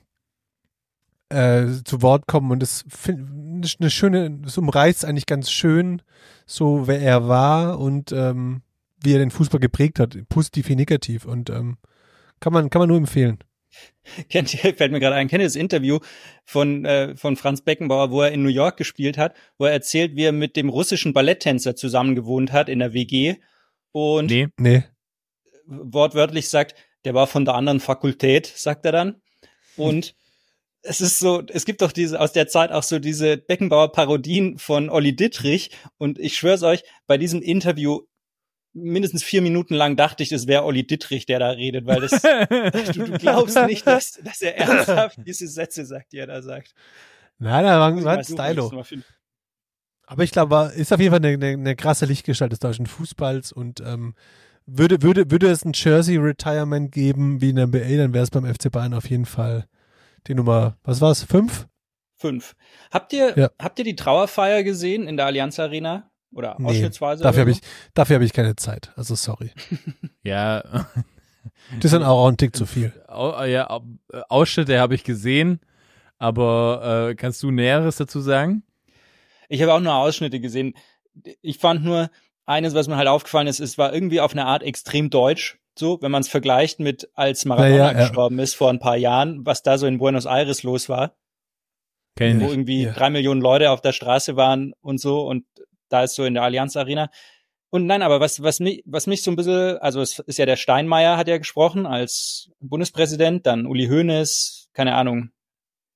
äh, zu Wort kommen. Und ich eine schöne, es umreißt eigentlich ganz schön, so wer er war und ähm, wie er den Fußball geprägt hat, positiv wie negativ. Und ähm, kann man, kann man nur empfehlen.
Kennt ihr, fällt mir gerade ein, kennt ihr das Interview von, äh, von Franz Beckenbauer, wo er in New York gespielt hat, wo er erzählt, wie er mit dem russischen Balletttänzer zusammen gewohnt hat in der WG und
Nee.
Nee.
wortwörtlich sagt, der war von der anderen Fakultät, sagt er dann. Und es ist so, es gibt doch diese, aus der Zeit auch so diese Beckenbauer-Parodien von Olli Dittrich. Und ich schwör's euch, bei diesem Interview mindestens vier Minuten lang dachte ich, das wäre Olli Dittrich, der da redet, weil das, du, du glaubst nicht, dass, dass er ernsthaft diese Sätze sagt, die er da sagt.
Nein, nein, war, war ein Stylo. Aber ich glaube, war- ist auf jeden Fall eine, eine, eine krasse Lichtgestalt des deutschen Fußballs und ähm, würde, würde, würde es ein Jersey-Retirement geben wie in der NBA, dann wäre es beim FC Bayern auf jeden Fall die Nummer, was war's, fünf?
Fünf. Habt ihr,
Ja.
habt ihr die Trauerfeier gesehen in der Allianz Arena? Oder
Nee,
ausschnittsweise?
dafür habe ich, dafür habe ich keine Zeit. Also sorry.
Ja,
Das ist dann auch ein Tick zu viel.
Ja, au- Ausschnitte habe ich gesehen, aber äh, kannst du Näheres dazu sagen?
Ich habe auch nur Ausschnitte gesehen. Ich fand nur eines, was mir halt aufgefallen ist, es war irgendwie auf eine Art extrem deutsch. So, wenn man es vergleicht mit als Maradona
Ja, ja, ja.
gestorben ist vor ein paar Jahren, was da so in Buenos Aires los war.
Kenn ich
wo
nicht.
irgendwie
Ja.
drei Millionen Leute auf der Straße waren und so und da ist so in der Allianz Arena. Und nein, aber was, was mich, was mich so ein bisschen, also es ist ja der Steinmeier hat ja gesprochen als Bundespräsident, dann Uli Hoeneß, keine Ahnung,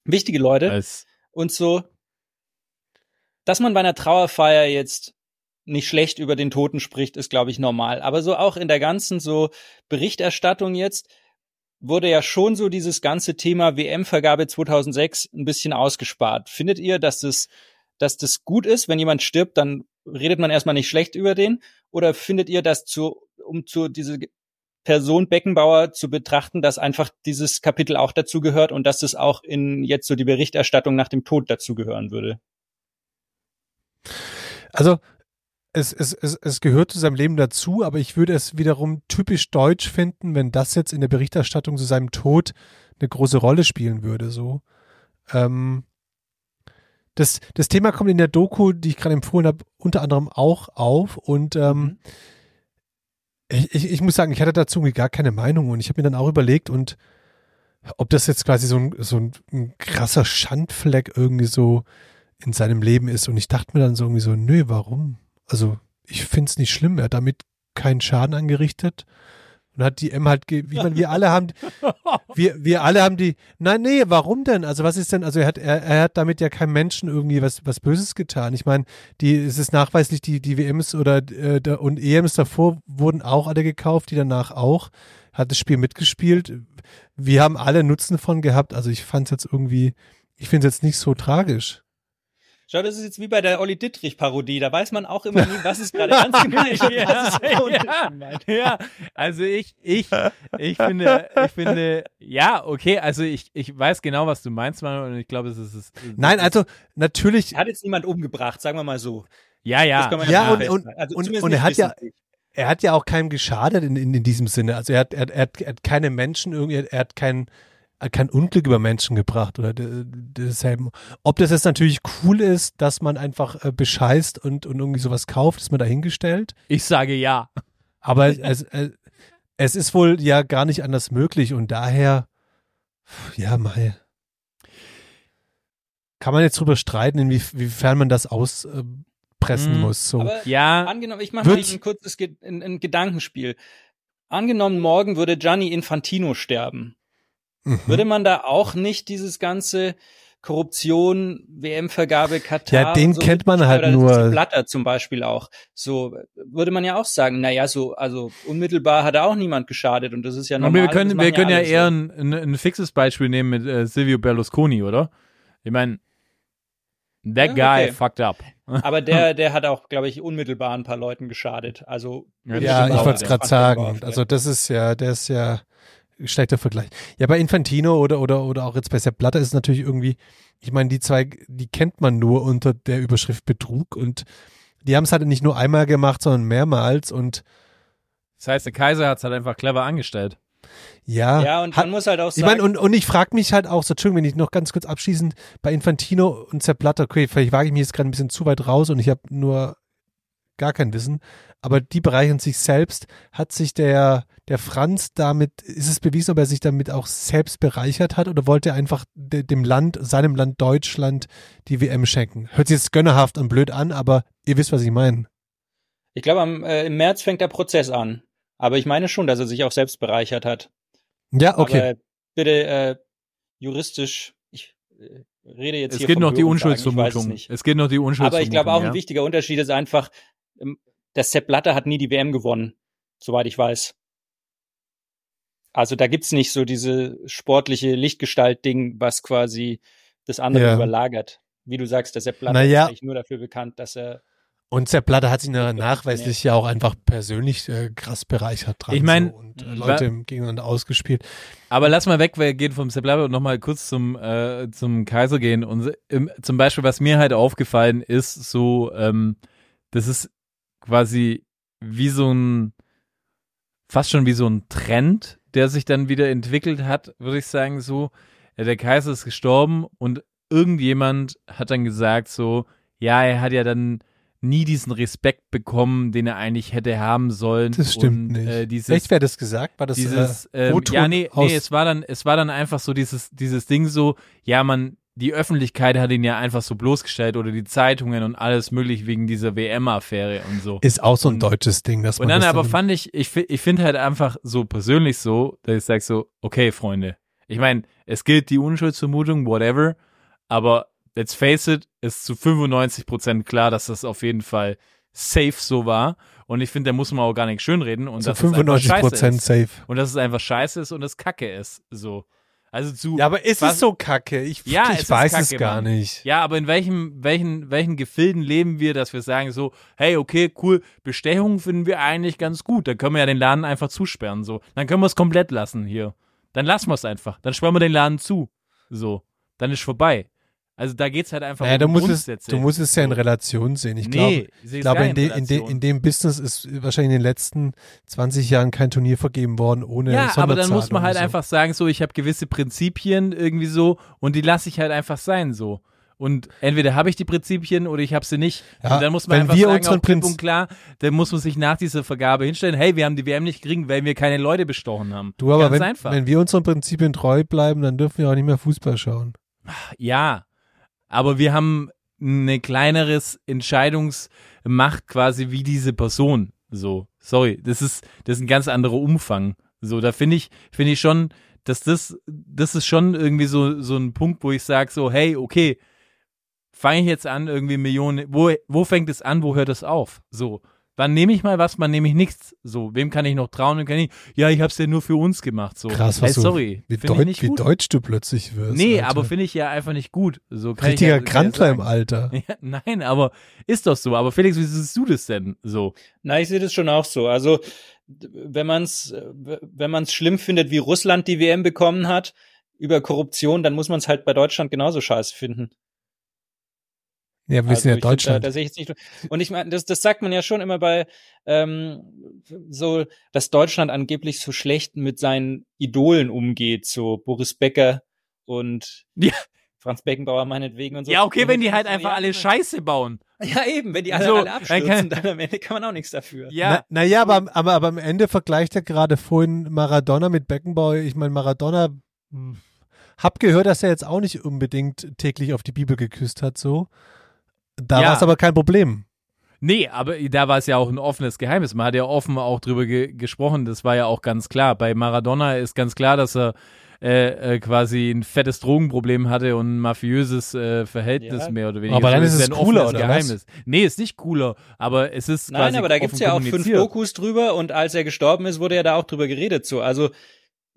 wichtige Leute
Als,
und so, dass man bei einer Trauerfeier jetzt nicht schlecht über den Toten spricht, ist, glaube ich, normal. Aber so auch in der ganzen so Berichterstattung jetzt wurde ja schon so dieses ganze Thema WM-Vergabe 2006 ein bisschen ausgespart. Findet ihr, dass das, dass das gut ist, wenn jemand stirbt, dann redet man erstmal nicht schlecht über den? Oder findet ihr, dass zu, um zu diese Person Beckenbauer zu betrachten, dass einfach dieses Kapitel auch dazu gehört und dass das auch in jetzt so die Berichterstattung nach dem Tod dazugehören würde?
Also es, es, es, es gehört zu seinem Leben dazu, aber ich würde es wiederum typisch deutsch finden, wenn das jetzt in der Berichterstattung zu seinem Tod eine große Rolle spielen würde. So. Ähm, das, das Thema kommt in der Doku, die ich gerade empfohlen habe, unter anderem auch auf und ähm, ich, ich, ich muss sagen, ich hatte dazu gar keine Meinung und ich habe mir dann auch überlegt und ob das jetzt quasi so ein, so ein, ein krasser Schandfleck irgendwie so in seinem Leben ist. Und ich dachte mir dann so irgendwie so, nö, warum? Also ich finde es nicht schlimm. Er hat damit keinen Schaden angerichtet. Und hat die M halt, ge ich meine, wir alle haben, wir, wir alle haben die, nein, nee, warum denn? Also was ist denn, also er hat, er, er hat damit ja keinem Menschen irgendwie was, was Böses getan. Ich meine, die, es ist nachweislich, die, die WMs oder, äh, da, und EMs davor wurden auch alle gekauft, die danach auch, hat das Spiel mitgespielt. Wir haben alle Nutzen von gehabt. Also ich fand es jetzt irgendwie, ich finde es jetzt nicht so tragisch.
Schau, das ist jetzt wie bei der Olli Dittrich-Parodie. Da weiß man auch immer nie, was ist gerade ernst gemeint und was ist
ja,
gemeint.
ja, also ich, ich, ich finde, ich finde, ja, okay, also ich, ich weiß genau, was du meinst, Manuel, und ich glaube, es ist, es ist
Nein, also natürlich,
Hat jetzt niemand umgebracht, sagen wir mal so.
ja, ja,
Ja, und- und-
also
und- und er hat ja- er hat ja auch keinem geschadet in, in, in diesem Sinne. Also er hat, er, hat- er, hat, er hat keine Menschen irgendwie, er hat kein, hat kein Unglück über Menschen gebracht oder de- desselben. Ob das jetzt natürlich cool ist, dass man einfach äh, bescheißt und, und irgendwie sowas kauft, ist mir dahingestellt.
ich sage ja.
Aber es, es, es ist wohl ja gar nicht anders möglich und daher, ja, mal. Kann man jetzt drüber streiten, inwie- inwiefern man das auspressen
Hm,
muss. So.
Aber
Ja,
angenommen, ich mache mal ein kurzes Ge ein, ein Gedankenspiel. Angenommen, morgen würde Gianni Infantino sterben.
Mhm.
Würde man da auch nicht dieses ganze Korruption, WM-Vergabe, Katar.
Ja, den
so
kennt man halt
oder
nur.
Blatter zum Beispiel auch. So würde man ja auch sagen, naja, so, also unmittelbar hat auch niemand geschadet und das ist ja
aber
normal.
wir
das
können, wir können ja
so.
eher ein, ein, ein fixes Beispiel nehmen mit äh, Silvio Berlusconi, oder? Ich meine, that
Ja,
guy
okay.
fucked up.
Aber der, der hat auch, glaube ich, unmittelbar ein paar Leuten geschadet. Also
Ja,
Ja, ich wollte es gerade sagen. Also das ist ja, der ist ja schlechter Vergleich. Ja, bei Infantino oder oder oder auch jetzt bei Sepp Blatter ist es natürlich irgendwie, ich meine, die zwei, die kennt man nur unter der Überschrift Betrug und die haben es halt nicht nur einmal gemacht, sondern mehrmals und
Das heißt, der Kaiser hat es halt einfach clever angestellt.
ja,
Ja, und
hat,
man muss halt auch
ich
sagen,
meine, und, und ich frage mich halt auch, so Entschuldigung, wenn ich noch ganz kurz abschließend bei Infantino und Sepp Blatter, okay, vielleicht wage ich mich jetzt gerade ein bisschen zu weit raus und ich habe nur gar kein Wissen, aber die bereichern sich selbst. Hat sich der, der Franz damit, ist es bewiesen, ob er sich damit auch selbst bereichert hat oder wollte er einfach de, dem Land, seinem Land Deutschland die WM schenken? Hört sich jetzt gönnerhaft und blöd an, aber ihr wisst, was ich meine.
ich glaube, am, äh, im März fängt der Prozess an. Aber ich meine schon, dass er sich auch selbst bereichert hat.
Ja, okay.
Aber bitte äh, juristisch, ich äh, rede jetzt
Es
hier
geht
vom
noch die
es
Unschuldsvermutung.
nicht.
Es geht noch die Unschuldsvermutung.
Aber ich glaube auch
ja.
ein wichtiger Unterschied ist einfach, der Sepp Blatter hat nie die WM gewonnen, soweit ich weiß. Also da gibt's nicht so diese sportliche Lichtgestalt-Ding, was quasi das andere
Ja.
überlagert. Wie du sagst, der Sepp Blatter
Naja.
ist eigentlich nur dafür bekannt, dass er
Und Sepp Blatter hat sich nachweislich ja auch einfach persönlich äh, krass bereichert dran.
Ich mein,
so, und äh, Leute gegeneinander ausgespielt.
Aber lass mal weg, wir gehen vom Sepp Blatter und nochmal kurz zum, äh, zum Kaiser gehen. Und im, zum Beispiel, was mir halt aufgefallen ist, so, ähm, das ist quasi wie so ein, fast schon wie so ein Trend, der sich dann wieder entwickelt hat, würde ich sagen, so. Ja, der Kaiser ist gestorben und irgendjemand hat dann gesagt, so, ja, er hat ja dann nie diesen Respekt bekommen, den er eigentlich hätte haben sollen.
Das stimmt
und,
nicht.
Äh, dieses,
Echt, wer das gesagt? War das
dieses
äh,
ähm, ja nee, nee es war dann es war dann einfach so dieses dieses Ding so ja man die Öffentlichkeit hat ihn ja einfach so bloßgestellt oder die Zeitungen und alles möglich wegen dieser WM-Affäre und so.
Ist auch so ein
Und-
deutsches Ding, dass man
Und dann
das
aber fand ich, ich, ich finde halt einfach so persönlich so, dass ich sage so, okay, Freunde. Ich meine, es gilt die Unschuldsvermutung, whatever, aber let's face it, ist zu 95 Prozent klar, dass das auf jeden Fall safe so war. Und ich finde, da muss man auch gar nicht schönreden. Und
zu
dass es einfach
95
scheiße
Prozent safe.
Und dass es einfach scheiße ist und es kacke ist. So. Also zu.
Ja, aber ist
was-
es so kacke? Ich,
Ja,
ich weiß
kacke,
es gar
Mann.
nicht.
Ja, aber in welchem, welchen, welchen Gefilden leben wir, dass wir sagen so, hey, okay, cool, Bestechung finden wir eigentlich ganz gut. Dann können wir ja den Laden einfach zusperren, so. Dann können wir es komplett lassen hier. Dann lassen wir es einfach. Dann sperren wir den Laden zu. So. Dann ist vorbei. Also da geht's halt einfach
Naja,
um
du musst, es,
Grundsätze.
du musst es ja in. Relation sehen. Ich
Nee,
glaube,
ich
glaube in, de, in, de, in dem Business ist wahrscheinlich in den letzten 20 Jahren kein Turnier vergeben worden ohne
Ja, aber dann muss man halt
so.
einfach sagen, so, ich habe gewisse Prinzipien irgendwie so und die lasse ich halt einfach sein, so. Und entweder habe ich die Prinzipien oder ich habe sie nicht.
Ja,
und dann muss man einfach
wir
sagen,
unseren Prinz-
klar, dann muss man sich nach dieser Vergabe hinstellen, hey, wir haben die WM nicht gekriegt, weil wir keine Leute bestochen haben.
Du, aber
Ganz
wenn,
einfach.
wenn wir unseren Prinzipien treu bleiben, dann dürfen wir auch nicht mehr Fußball schauen.
Ja, aber wir haben eine kleineres Entscheidungsmacht quasi wie diese Person. So, sorry, das ist das ist ein ganz anderer Umfang. So, da finde ich finde ich schon, dass das das ist schon irgendwie so so ein Punkt, wo ich sage so, hey, okay, fange ich jetzt an irgendwie Millionen, wo wo fängt es an, wo hört es auf? So, wann nehme ich mal was, wann nehme ich nichts? So, wem kann ich noch trauen und kann ich? Ja, ich habe es ja nur für uns gemacht. So,
Krass,
hey,
was du,
sorry,
wie,
finde ich
deut,
nicht
wie deutsch du plötzlich wirst.
Nee,
Alter.
aber finde ich ja einfach nicht gut. So kann
Richtiger
ich ja,
im Alter.
Ja, nein, aber ist doch so. Aber Felix, wie siehst du das denn so?
Na, ich sehe das schon auch so. Also wenn man es wenn man es schlimm findet, wie Russland die WM bekommen hat über Korruption, dann muss man es halt bei Deutschland genauso scheiße finden.
Ja, wir
Also
sind ja Deutschland.
Da, da sehe ich jetzt nicht. Und ich meine, das, das sagt man ja schon immer bei ähm, so, dass Deutschland angeblich so schlecht mit seinen Idolen umgeht, so Boris Becker und
Ja.
Franz Beckenbauer meinetwegen und so.
Ja, okay,
Und
wenn die halt
so,
einfach
ja,
alle Scheiße bauen.
Ja, eben, wenn die alle,
So,
alle
dann
abstürzen,
kann-
dann am Ende kann man auch nichts dafür.
Ja,
Na, naja, aber, aber, aber am Ende vergleicht er gerade vorhin Maradona mit Beckenbauer. Ich meine, Maradona, hm, hab gehört, dass er jetzt auch nicht unbedingt täglich auf die Bibel geküsst hat, so. Da
Ja.
war es aber kein Problem.
nee, aber da war es ja auch ein offenes Geheimnis. Man hat ja offen auch drüber ge gesprochen. Das war ja auch ganz klar. Bei Maradona ist ganz klar, dass er äh, äh, quasi ein fettes Drogenproblem hatte und ein mafiöses äh, Verhältnis
Ja.
mehr oder weniger.
Aber dann ist
ja
es
ein
cooler, oder was?
Geheimnis. Nee, ist nicht cooler, aber es ist
Nein,
quasi
aber da gibt's ja auch fünf. Dokus drüber und als er gestorben ist, wurde ja da auch drüber geredet so. Also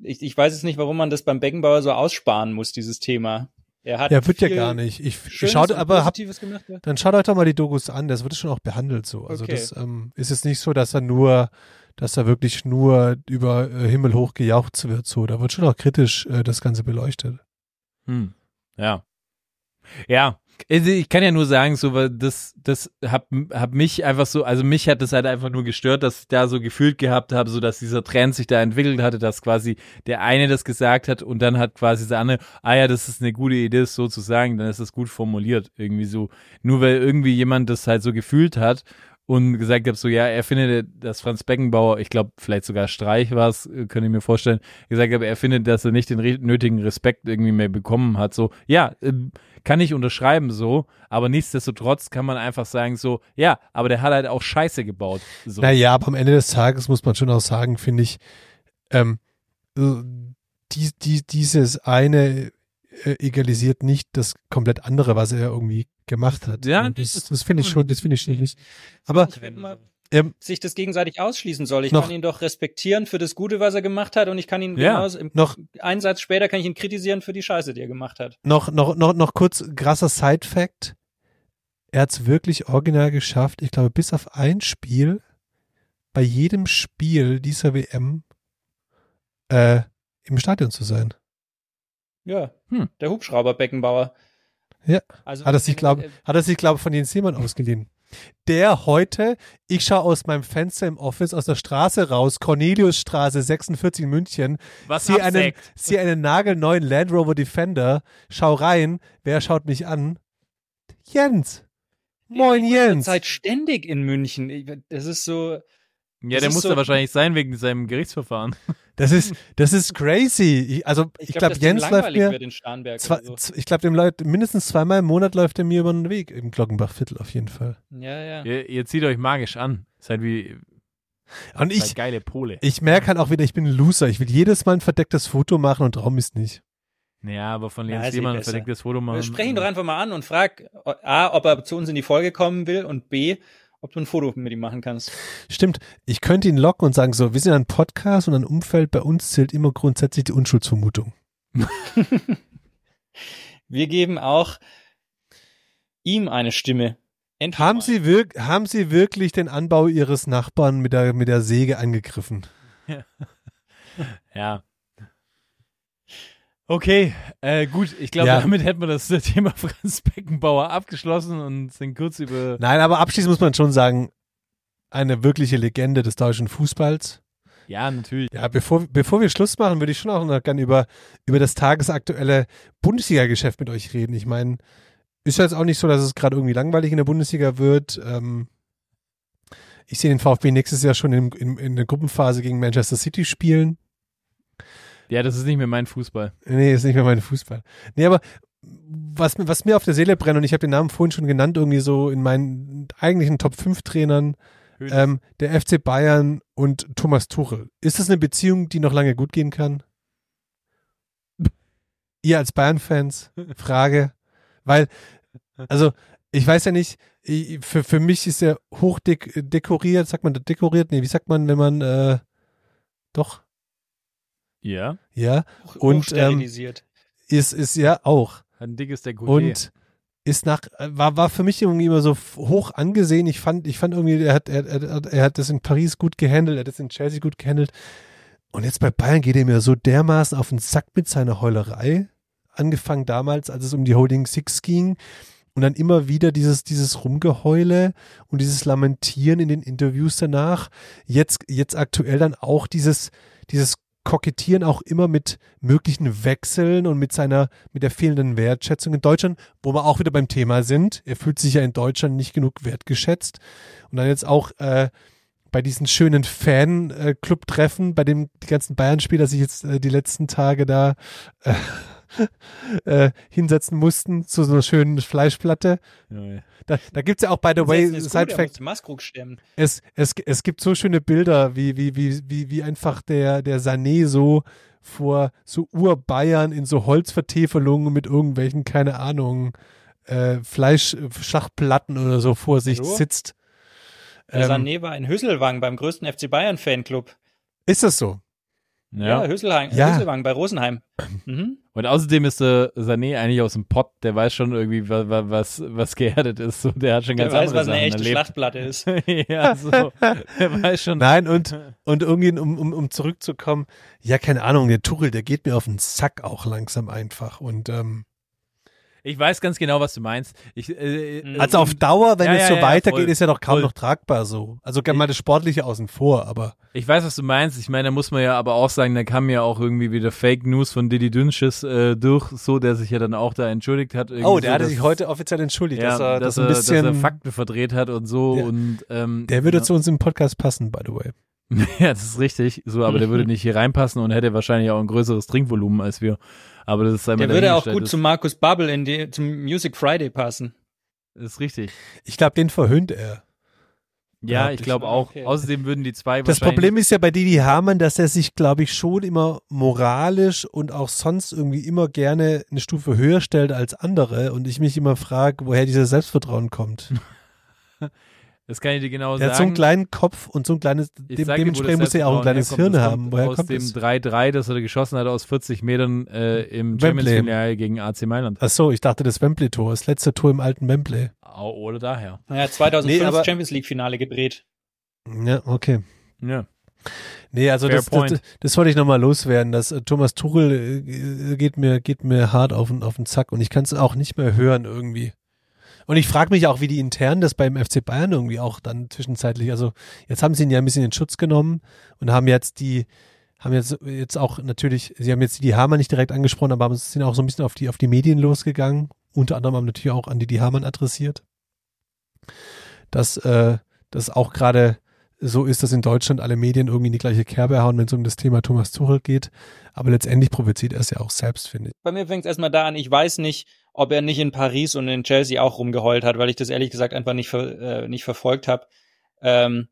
ich, ich weiß jetzt nicht, warum man das beim Beckenbauer so aussparen muss, dieses Thema. Er hat
Ja, wird ja gar nicht. Ich, ich
und
aber hab,
gemacht. Ja.
dann schaut euch doch mal die Dokus an. Das wird schon auch behandelt so. Also
Okay.
das ähm, ist jetzt nicht so, dass er nur, dass er wirklich nur über äh, Himmel hoch gejaucht wird. So, da wird schon auch kritisch äh, das Ganze beleuchtet.
Hm. Ja. Ja. Also Ich kann ja nur sagen, so, das, das hab, hab mich einfach so, also mich hat das halt einfach nur gestört, dass ich da so gefühlt gehabt habe, so dass dieser Trend sich da entwickelt hatte, dass quasi der eine das gesagt hat und dann hat quasi der andere, ah ja, das ist eine gute Idee, das so zu sagen, dann ist das gut formuliert, irgendwie so. Nur weil irgendwie jemand das halt so gefühlt hat und gesagt hat, so ja, er findet, dass Franz Beckenbauer, ich glaube, vielleicht sogar Streich war es, äh, könnte ich mir vorstellen, gesagt habe, er findet, dass er nicht den nötigen Respekt irgendwie mehr bekommen hat. So, ja, ähm, kann ich unterschreiben so, aber nichtsdestotrotz kann man einfach sagen so, ja, aber der hat halt auch Scheiße gebaut. So.
Naja, aber am Ende des Tages muss man schon auch sagen, finde ich, ähm, äh, die, die, dieses eine äh, egalisiert nicht das komplett andere, was er irgendwie gemacht hat.
Ja,
Und das,
das-
das finde ich schon, das finde ich nicht. Aber
Ich will mal
ähm,
sich das gegenseitig ausschließen soll. Ich
Noch-
kann ihn doch respektieren für das Gute, was er gemacht hat, und ich kann ihn
Ja,
genauso im
noch-
einen Satz später kann ich ihn kritisieren für die Scheiße, die er gemacht hat.
noch, noch, noch, noch kurz krasser Side-Fact. Er hat es wirklich original geschafft, ich glaube, bis auf ein Spiel, bei jedem Spiel dieser WM äh, im Stadion zu sein.
Ja,
Hm.
der Hubschrauber Beckenbauer.
Ja.
Also,
Hat er sich, glaube hat er sich, glaube von Jens Seemann ausgeliehen. Der heute, ich schaue aus meinem Fenster im Office aus der Straße raus, Corneliusstraße 46 in München,
Was
sehe einen, sehe einen nagelneuen Land Rover Defender, schau rein, wer schaut mich an? Jens. Moin Jens.
Zeit ständig in München. Das ist so,
Ja,
Das
der muss
so-
da wahrscheinlich sein wegen seinem Gerichtsverfahren.
Das ist, das ist crazy. Ich, also ich,
Ich,
glaube,
dem
Jens läuft mir,
wird in Starnberg
zwei,
oder so.
ich glaube, dem läuft mindestens zweimal im Monat läuft er mir über den Weg im Glockenbachviertel auf jeden Fall.
Ja, ja.
Ihr, ihr zieht euch magisch an. Seid wie
Und ich,
geile Pole.
ich merke halt auch wieder, ich bin ein Loser. Ich will jedes Mal ein verdecktes Foto machen und Raum ist nicht.
Ja, aber von
Ja,
Jens
eh
Lehmann ein verdecktes Foto machen.
Wir sprechen doch einfach mal an und frag A, ob er zu uns in die Folge kommen will und B, ob du ein Foto mit ihm machen kannst.
Stimmt. Ich könnte ihn locken und sagen so, wir sind ein Podcast und ein Umfeld, bei uns zählt immer grundsätzlich die Unschuldsvermutung.
Wir geben auch ihm eine Stimme. Endlich
Haben
mal.
Sie, wirk haben Sie wirklich den Anbau Ihres Nachbarn mit der, mit der Säge angegriffen?
Ja. Okay, äh, gut. Ich glaube,
Ja.
damit hätten wir das Thema Franz Beckenbauer abgeschlossen und sind kurz über.
Nein, aber abschließend muss man schon sagen, eine wirkliche Legende des deutschen Fußballs.
Ja, natürlich.
Ja, bevor, bevor wir Schluss machen, würde ich schon auch noch gerne über, über das tagesaktuelle Bundesliga-Geschäft mit euch reden. Ich meine, ist ja jetzt auch nicht so, dass es gerade irgendwie langweilig in der Bundesliga wird. Ähm, ich sehe den VfB nächstes Jahr schon in, in, in der Gruppenphase gegen Manchester City spielen.
Ja, das ist nicht mehr mein Fußball.
Nee, ist nicht mehr mein Fußball. Nee, aber was, mir- was mir auf der Seele brennt, und ich habe den Namen vorhin schon genannt, irgendwie so in meinen eigentlichen Top 5 Trainern, ähm, der FC Bayern und Thomas Tuchel. Ist das eine Beziehung, die noch lange gut gehen kann? Ihr als Bayern-Fans? Frage. Weil, also, ich weiß ja nicht, ich, für, für mich ist er hoch dek dekoriert, sagt man dekoriert? Nee, wie sagt man, wenn man, äh, doch,
Ja,
ja, und,
hochsterilisiert.
ist, ist ja auch.
ein dickes Dekolleté.
Und ist nach, war, war für mich irgendwie immer so hoch angesehen. Ich fand, ich fand irgendwie, er hat, er, er, er hat das in Paris gut gehandelt, er hat das in Chelsea gut gehandelt. Und jetzt bei Bayern geht er mir so dermaßen auf den Sack mit seiner Heulerei. Angefangen damals, als es um die Holding Six ging. Und dann immer wieder dieses, dieses Rumgeheule und dieses Lamentieren in den Interviews danach. Jetzt, jetzt aktuell dann auch dieses, dieses Kokettieren auch immer mit möglichen Wechseln und mit seiner, mit der fehlenden Wertschätzung in Deutschland, wo wir auch wieder beim Thema sind. Er fühlt sich ja in Deutschland nicht genug wertgeschätzt. Und dann jetzt auch äh, bei diesen schönen Fan-Club-Treffen, bei dem die ganzen Bayern-Spieler sich jetzt äh, die letzten Tage da äh, äh, hinsetzen mussten zu so einer schönen Fleischplatte.
Ja.
Da, da gibt's ja auch, by the way, Side-Fact, es, es, es gibt so schöne Bilder, wie, wie, wie, wie, wie einfach der, der Sané so vor so Ur-Bayern in so Holzvertäfelungen mit irgendwelchen, keine Ahnung, äh, Fleischschachplatten oder so vor sich
Hallo?
sitzt.
Der
Ähm,
Sané war in Hüsselwang beim größten FC Bayern Fanclub.
ist das so?
Ja,
Ja.
Hüsselwang,
Ja.
Hüsselwang bei Rosenheim. Mhm.
Und außerdem ist der Sané eigentlich aus dem Pott, der weiß schon irgendwie, wa- wa- was, was geerdet ist. So, der hat schon
Der
ganz
weiß,
andere
was eine
Sachen
echte
erlebt.
Schlachtplatte ist.
ja, so. Der weiß schon.
Nein, und, und irgendwie, um, um, um zurückzukommen, ja, keine Ahnung, der Tuchel, der geht mir auf den Sack auch langsam einfach. Und ähm,
Ich weiß ganz genau, was du meinst. Ich, äh,
Mhm.
also auf Dauer, wenn
Ja,
es so
ja,
weitergeht,
voll,
ist ja doch kaum
voll.
noch tragbar so. Also mal das Sportliche außen vor, aber
Ich weiß, was du meinst. Ich meine, da muss man ja aber auch sagen, da kam ja auch irgendwie wieder Fake News von Didi Dünsches äh, durch, so der sich ja dann auch da entschuldigt hat.
Oh, der
so,
hatte
dass-
sich heute offiziell entschuldigt,
ja,
dass er
dass,
das ein bisschen.
dass er Fakten verdreht hat und so
Ja.
und ähm,
der würde zu uns im Podcast passen, by the way.
ja, das ist richtig. So, aber der würde nicht hier reinpassen und hätte wahrscheinlich auch ein größeres Trinkvolumen als wir. Aber das ist einmal
Der würde auch gut zu Markus Bubble in die, zum Music Friday passen.
Das ist richtig.
Ich glaube, den verhöhnt er.
Ja,
Glaub
ich
ich.
glaube auch.
Okay.
Außerdem würden die zwei
Das
wahrscheinlich
Problem ist ja bei Didi Hamann, dass er sich, glaube ich, schon immer moralisch und auch sonst irgendwie immer gerne eine Stufe höher stellt als andere und ich mich immer frage, woher dieses Selbstvertrauen kommt.
Das kann ich dir genau
Der hat so einen
sagen.
kleinen Kopf und so ein kleines,
Ich
dem, dementsprechend
das
muss er ja auch ein kleines
Selbstvertrauen
Hirn
herkommt.
haben.
Das
Woher
kommt
kommt
aus
das?
dem 3-3, das er geschossen hat aus 40 Metern äh, im
Wembley.
Champions League gegen AC Mailand.
Ach so, ich dachte das Wembley-Tor, das letzte Tor im alten Wembley.
Au- Oder daher.
Er hat 2005
Nee,
Champions League Finale gedreht.
Ja, okay.
Ja.
Nee, also das, das, das, das wollte ich nochmal loswerden. dass äh, Thomas Tuchel äh, geht mir, geht mir hart auf den, auf den Zack und ich kann es auch nicht mehr hören irgendwie. Und ich frage mich auch, wie die intern das beim FC Bayern irgendwie auch dann zwischenzeitlich, also jetzt haben sie ihn ja ein bisschen in Schutz genommen und haben jetzt die, haben jetzt, jetzt auch natürlich, sie haben jetzt die Hamann nicht direkt angesprochen, aber sind auch so ein bisschen auf die, auf die Medien losgegangen. Unter anderem haben natürlich auch an die, Hamann adressiert. Dass, äh, dass auch gerade so ist, dass in Deutschland alle Medien irgendwie in die gleiche Kerbe hauen, wenn es um das Thema Thomas Tuchel geht. Aber letztendlich provoziert er es ja auch selbst, finde ich.
Bei mir fängt es erstmal da an, ich weiß nicht, ob er nicht in Paris und in Chelsea auch rumgeheult hat, weil ich das ehrlich gesagt einfach nicht, ver äh, nicht verfolgt habe. Ähm,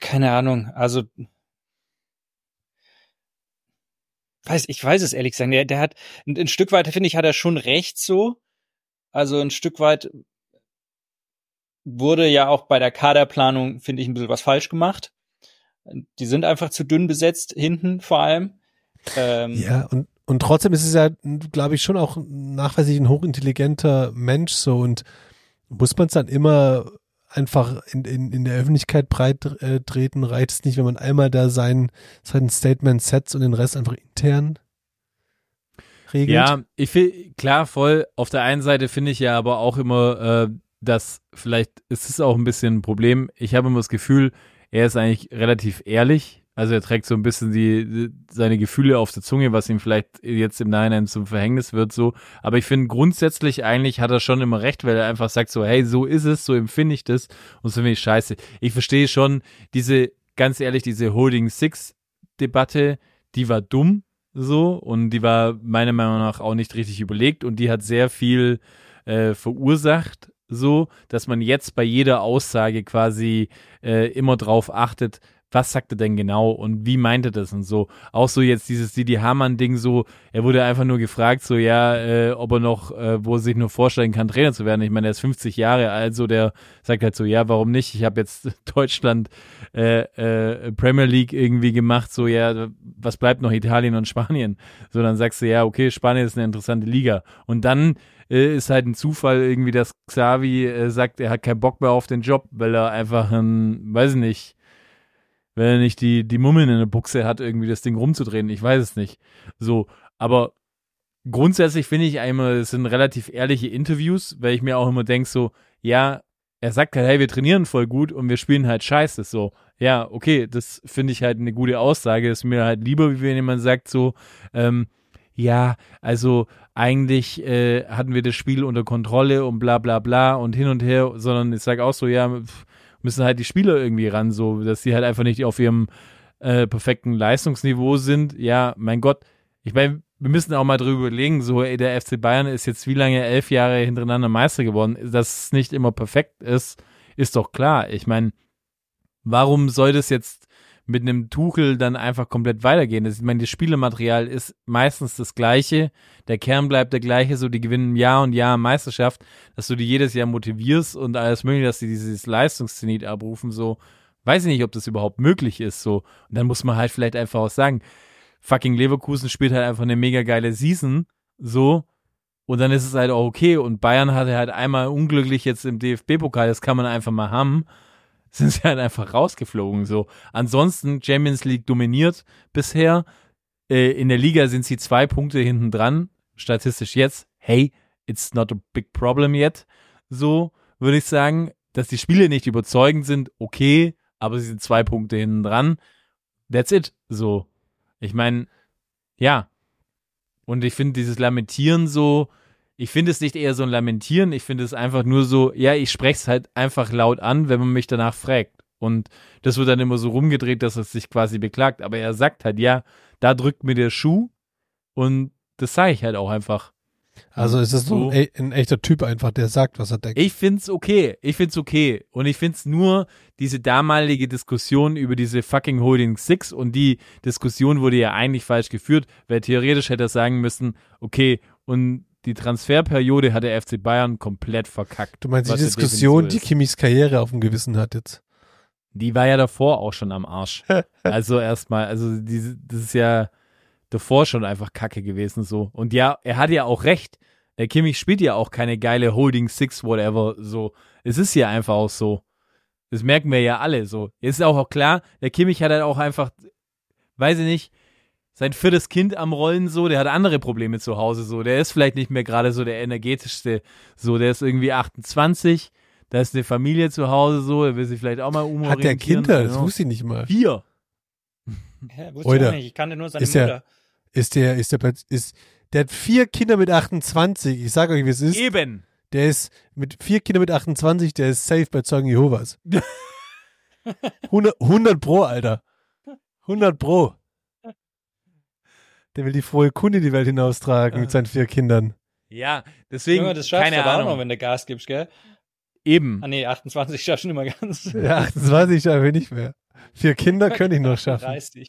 keine Ahnung, also weiß, ich weiß es ehrlich gesagt. Der, der hat ein, ein Stück weit, finde ich, hat er schon recht so. Also ein Stück weit wurde ja auch bei der Kaderplanung, finde ich, ein bisschen was falsch gemacht. Die sind einfach zu dünn besetzt, hinten vor allem.
Ähm, ja, und, und trotzdem ist es ja, glaube ich, schon auch nachweislich ein hochintelligenter Mensch so und muss man es dann immer einfach in, in, in der Öffentlichkeit breit äh, treten, reicht es nicht, wenn man einmal da sein, sein Statement setzt und den Rest einfach intern regelt?
Ja, ich finde, klar, voll. Auf der einen Seite finde ich ja aber auch immer, äh, dass vielleicht ist es auch ein bisschen ein Problem. Ich habe immer das Gefühl, er ist eigentlich relativ ehrlich. Also er trägt so ein bisschen die, seine Gefühle auf der Zunge, was ihm vielleicht jetzt im Nachhinein zum Verhängnis wird, so. Aber ich finde grundsätzlich eigentlich hat er schon immer recht, weil er einfach sagt so, hey, so ist es, so empfinde ich das und so finde ich scheiße. Ich verstehe schon diese, ganz ehrlich, diese Holding Six Debatte, die war dumm, so, und die war meiner Meinung nach auch nicht richtig überlegt und die hat sehr viel äh, verursacht, so, dass man jetzt bei jeder Aussage quasi äh, immer drauf achtet, was sagt er denn genau und wie meint er das und so. Auch so jetzt dieses Didi Hamann-Ding so, er wurde einfach nur gefragt, so ja, äh, ob er noch, äh, wo er sich nur vorstellen kann, Trainer zu werden. Ich meine, er ist 50 Jahre alt, so der sagt halt so, ja, warum nicht? Ich habe jetzt Deutschland äh, äh, Premier League irgendwie gemacht, so ja, was bleibt noch Italien und Spanien? So, dann sagst du, ja, okay, Spanien ist eine interessante Liga. Und dann äh, ist halt ein Zufall irgendwie, dass Xavi äh, sagt, er hat keinen Bock mehr auf den Job, weil er einfach ein, weiß ich nicht, wenn er nicht die, die Mummeln in der Buchse hat, irgendwie das Ding rumzudrehen. Ich weiß es nicht. So, aber grundsätzlich finde ich einmal, es sind relativ ehrliche Interviews, weil ich mir auch immer denke, so, ja, er sagt halt, hey, wir trainieren voll gut und wir spielen halt scheiße. So, ja, okay, das finde ich halt eine gute Aussage. Ist mir halt lieber, wie wenn jemand sagt, so, ähm, ja, also eigentlich äh, hatten wir das Spiel unter Kontrolle und bla bla bla und hin und her, sondern ich sage auch so, ja, pff, müssen halt die Spieler irgendwie ran, so, dass sie halt einfach nicht auf ihrem äh, perfekten Leistungsniveau sind. Ja, mein Gott, ich meine, wir müssen auch mal drüber überlegen, so, ey, der FC Bayern ist jetzt wie lange, elf Jahre hintereinander Meister geworden, dass es nicht immer perfekt ist, ist doch klar. Ich meine, warum soll das jetzt mit einem Tuchel dann einfach komplett weitergehen. Das, ich meine, das Spielematerial ist meistens das gleiche, der Kern bleibt der gleiche, so die gewinnen Jahr und Jahr Meisterschaft, dass du die jedes Jahr motivierst und alles mögliche, dass sie dieses Leistungszenit abrufen, so, weiß ich nicht, ob das überhaupt möglich ist, so. Und dann muss man halt vielleicht einfach auch sagen, fucking Leverkusen spielt halt einfach eine mega geile Season, so, und dann ist es halt auch okay. Und Bayern hatte halt einmal unglücklich jetzt im DFB-Pokal, das kann man einfach mal haben sind sie halt einfach rausgeflogen. So. Ansonsten Champions League dominiert bisher. Äh, in der Liga sind sie zwei Punkte hinten dran. Statistisch jetzt. Hey, it's not a big problem yet. So würde ich sagen, dass die Spiele nicht überzeugend sind. Okay, aber sie sind zwei Punkte hinten dran. That's it. So. Ich meine, ja. Und ich finde dieses Lamentieren so, ich finde es nicht eher so ein Lamentieren, ich finde es einfach nur so, ja, ich spreche es halt einfach laut an, wenn man mich danach fragt. Und das wird dann immer so rumgedreht, dass er sich quasi beklagt. Aber er sagt halt, ja, da drückt mir der Schuh und das sage ich halt auch einfach.
Also ist es so ein, ein, echter Typ einfach, der sagt, was er denkt.
Ich find's okay. Ich find's okay. Und ich find's nur diese damalige Diskussion über diese fucking Holding Six und die Diskussion wurde ja eigentlich falsch geführt, weil theoretisch hätte er sagen müssen, okay, und die Transferperiode hat der FC Bayern komplett verkackt.
Du meinst die Diskussion, die Kimmichs Karriere auf dem Gewissen hat jetzt?
Die war ja davor auch schon am Arsch. also erstmal, also die, das ist ja davor schon einfach Kacke gewesen so. Und ja, er hat ja auch recht. Der Kimmich spielt ja auch keine geile Holding Six, whatever, so. Es ist ja einfach auch so. Das merken wir ja alle so. Jetzt ist auch, auch klar, der Kimmich hat halt auch einfach, weiß ich nicht, sein viertes Kind am Rollen so, der hat andere Probleme zu Hause so. Der ist vielleicht nicht mehr gerade so der energetischste. So, der ist irgendwie 28, da ist eine Familie zu Hause so, er will sich vielleicht auch mal umorientieren.
Hat der Kinder? Das wusste ich nicht mal.
Vier.
Ja, wusste Oder, ich auch nicht. Ich kannte nur seine
ist
Mutter.
Der, ist der, ist der, ist, der hat vier Kinder mit 28. Ich sage euch, wie es ist.
Eben.
der ist mit 4 Kilometer 28, der ist safe bei Zeugen Jehovas. 100, 100 Pro, Alter. 100 Pro. Der will die frohe Kunde in die Welt hinaustragen mit seinen vier Kindern.
Ja, deswegen,
das schaffst du
keine
aber auch
Ahnung.
noch, wenn du Gas gibst, gell?
Eben.
Ah nee, 28 schaffst du nicht mehr ganz.
Ja, 28 schaffe ich nicht mehr. Vier Kinder könnte ich noch schaffen.
30.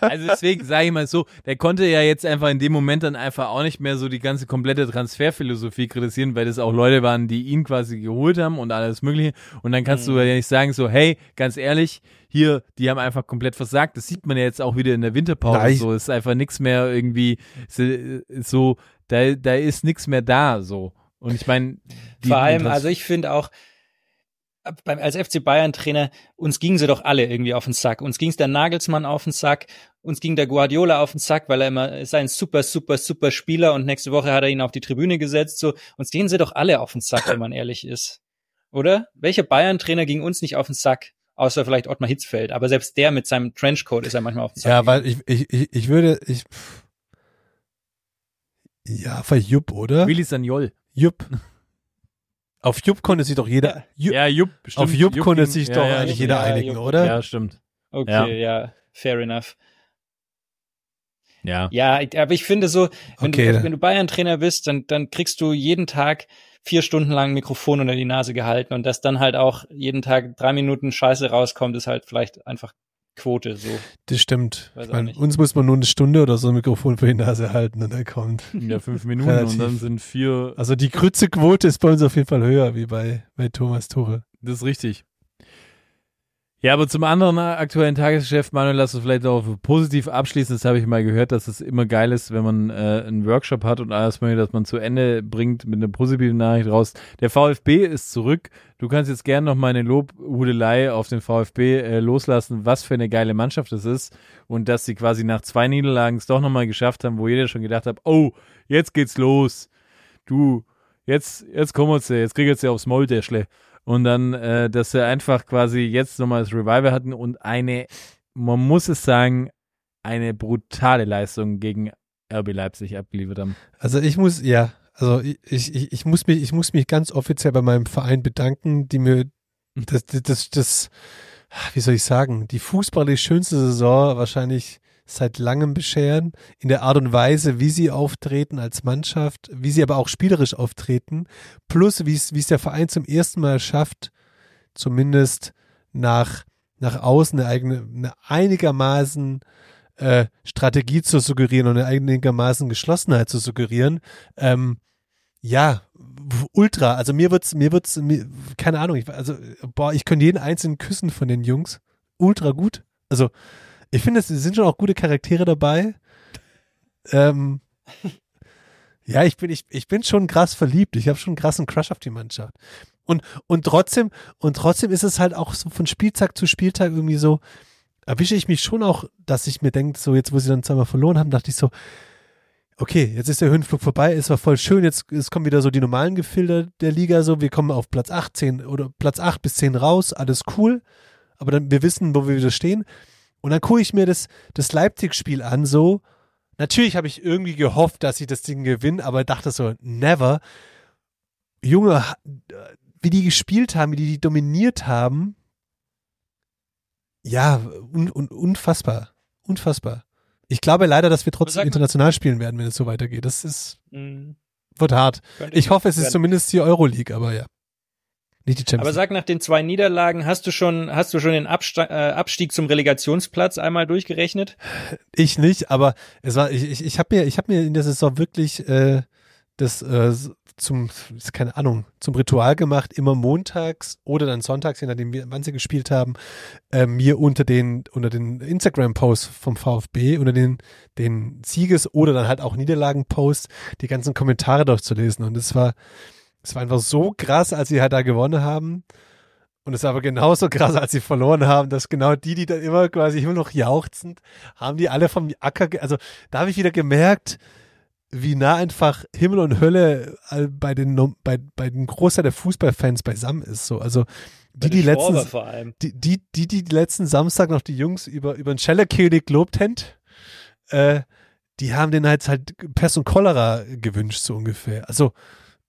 Also deswegen sage ich mal so, der konnte ja jetzt einfach in dem Moment dann einfach auch nicht mehr so die ganze komplette Transferphilosophie kritisieren, weil das auch Leute waren, die ihn quasi geholt haben und alles mögliche. Und dann kannst du ja nicht sagen so, hey, ganz ehrlich, hier, die haben einfach komplett versagt. Das sieht man ja jetzt auch wieder in der Winterpause.
Nein.
So ist einfach nichts mehr irgendwie so- da, da ist nichts mehr da so. Und ich meine,
Vor allem, also ich finde auch, beim, als FC Bayern Trainer, uns gingen sie doch alle irgendwie auf den Sack. Uns ging's der Nagelsmann auf den Sack, uns ging der Guardiola auf den Sack, weil er immer ist ein super, super, super Spieler und nächste Woche hat er ihn auf die Tribüne gesetzt. So, uns gehen sie doch alle auf den Sack, wenn man ehrlich ist. Oder? Welcher Bayern-Trainer ging uns nicht auf den Sack? Außer vielleicht Ottmar Hitzfeld. Aber selbst der mit seinem Trenchcoat ist er manchmal auf den Sack.
Ja,
gegangen.
weil ich, ich, ich, ich würde, ich, pff. ja, für Jupp, oder?
Willi Sagnol.
Jupp. Auf Jupp konnte sich doch jeder, Jupp,
Ja, Jupp, stimmt.
auf Jupp konnte
ging-
sich
ja,
doch
ja,
eigentlich jeder
ja,
einigen,
Jupp.
oder?
Ja, stimmt.
Okay, ja. fair enough.
Ja.
Ja, aber ich finde so, wenn
Okay.
du, wenn du Bayern-Trainer bist, dann, dann kriegst du jeden Tag vier Stunden lang ein Mikrofon unter die Nase gehalten und dass dann halt auch jeden Tag drei Minuten Scheiße rauskommt, ist halt vielleicht einfach Quote so.
Das stimmt. Meine, uns muss man nur eine Stunde oder so ein Mikrofon für die Nase halten und er kommt.
Ja, fünf Minuten
Relativ.
und dann sind vier.
Also die Grützequote ist bei uns auf jeden Fall höher wie bei, bei Thomas Tuchel.
Das ist richtig. Ja, aber zum anderen aktuellen Tagesgeschäft, Manuel, lass uns vielleicht auch positiv abschließen. Das habe ich mal gehört, dass es immer geil ist, wenn man äh, einen Workshop hat und alles mögliche, dass man zu Ende bringt mit einer positiven Nachricht raus. Der VfB ist zurück. Du kannst jetzt gerne noch meine Lobhudelei auf den VfB äh, loslassen, was für eine geile Mannschaft es ist und dass sie quasi nach zwei Niederlagen es doch nochmal geschafft haben, wo jeder schon gedacht hat, oh, jetzt geht's los. Du, jetzt, jetzt kommen sie, jetzt kriegt sie aufs Maul, der Schle. Und dann, äh, dass sie einfach quasi jetzt nochmal das Revival hatten und eine, man muss es sagen, eine brutale Leistung gegen RB Leipzig abgeliefert haben.
Also ich muss, ja, also ich, ich, ich muss mich, ich muss mich ganz offiziell bei meinem Verein bedanken, die mir das, das, das, das wie soll ich sagen, die fußballisch schönste Saison wahrscheinlich seit langem bescheren, in der Art und Weise, wie sie auftreten als Mannschaft, wie sie aber auch spielerisch auftreten, plus wie es, der Verein zum ersten Mal schafft, zumindest nach, nach außen eine eigene, eine einigermaßen äh, Strategie zu suggerieren und eine einigermaßen Geschlossenheit zu suggerieren. Ähm, ja, ultra. Also mir wird's, mir wird's, mir, keine Ahnung, ich, also, boah, ich könnte jeden einzelnen küssen von den Jungs. Ultra gut. Also, ich finde, es sind schon auch gute Charaktere dabei. Ähm, ja, ich bin, ich, ich bin schon krass verliebt. Ich habe schon einen krassen Crush auf die Mannschaft. Und, und trotzdem, und trotzdem ist es halt auch so von Spieltag zu Spieltag irgendwie so, erwische ich mich schon auch, dass ich mir denke, so jetzt, wo sie dann zweimal verloren haben, dachte ich so, okay, jetzt ist der Höhenflug vorbei, es war voll schön, jetzt, jetzt kommen wieder so die normalen Gefilde der Liga, so, wir kommen auf Platz 18 oder Platz 8 bis 10 raus, alles cool, aber dann, wir wissen, wo wir wieder stehen. Und dann gucke ich mir das, das Leipzig-Spiel an, so, natürlich habe ich irgendwie gehofft, dass sie das Ding gewinnen, aber dachte so, never. Junge, wie die gespielt haben, wie die, die dominiert haben, ja, un, un, unfassbar. Unfassbar. Ich glaube leider, dass wir trotzdem international spielen werden, wenn es so weitergeht. Das ist,
Mhm.
wird hart.
Könnte
Ich hoffe, es ist
werden.
zumindest die Euroleague, aber ja. Nicht die
Aber
Champions League.
sag nach den zwei Niederlagen, hast du schon, hast du schon den Absta äh, Abstieg zum Relegationsplatz einmal durchgerechnet?
Ich nicht, aber es war, ich, ich, ich habe mir, ich habe mir in der Saison wirklich äh, das äh, zum, keine Ahnung, zum Ritual gemacht, immer montags oder dann sonntags, je nachdem, wann sie gespielt haben, äh, mir unter den, unter den Instagram-Posts vom VfB, unter den, den Sieges- oder dann halt auch Niederlagen-Posts, die ganzen Kommentare durchzulesen. Und es war, es war einfach so krass, als sie halt da gewonnen haben. Und es war aber genauso krass, als sie verloren haben, dass genau die, die dann immer quasi immer noch jauchzend, haben die alle vom Acker, ge also da habe ich wieder gemerkt, wie nah einfach Himmel und Hölle bei den, bei, bei den Großteil der Fußballfans beisammen ist, so. Also, die, die letzten, die, die, die, die letzten Samstag noch die Jungs über, über den Schellerkönig gelobt haben, äh, die haben den halt halt Pest und Cholera gewünscht, so ungefähr. Also,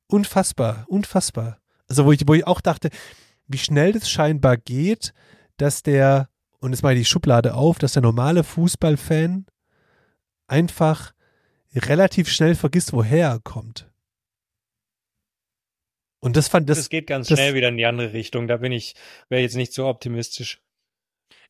Unfassbar, unfassbar. Also wo ich, wo ich auch dachte, wie schnell das scheinbar geht, dass der, und jetzt mal die Schublade auf, dass der normale Fußballfan einfach relativ schnell vergisst, woher er kommt. Und das fand das.
Das geht ganz
das-
schnell wieder in die andere Richtung. Da bin ich, wäre jetzt nicht so optimistisch.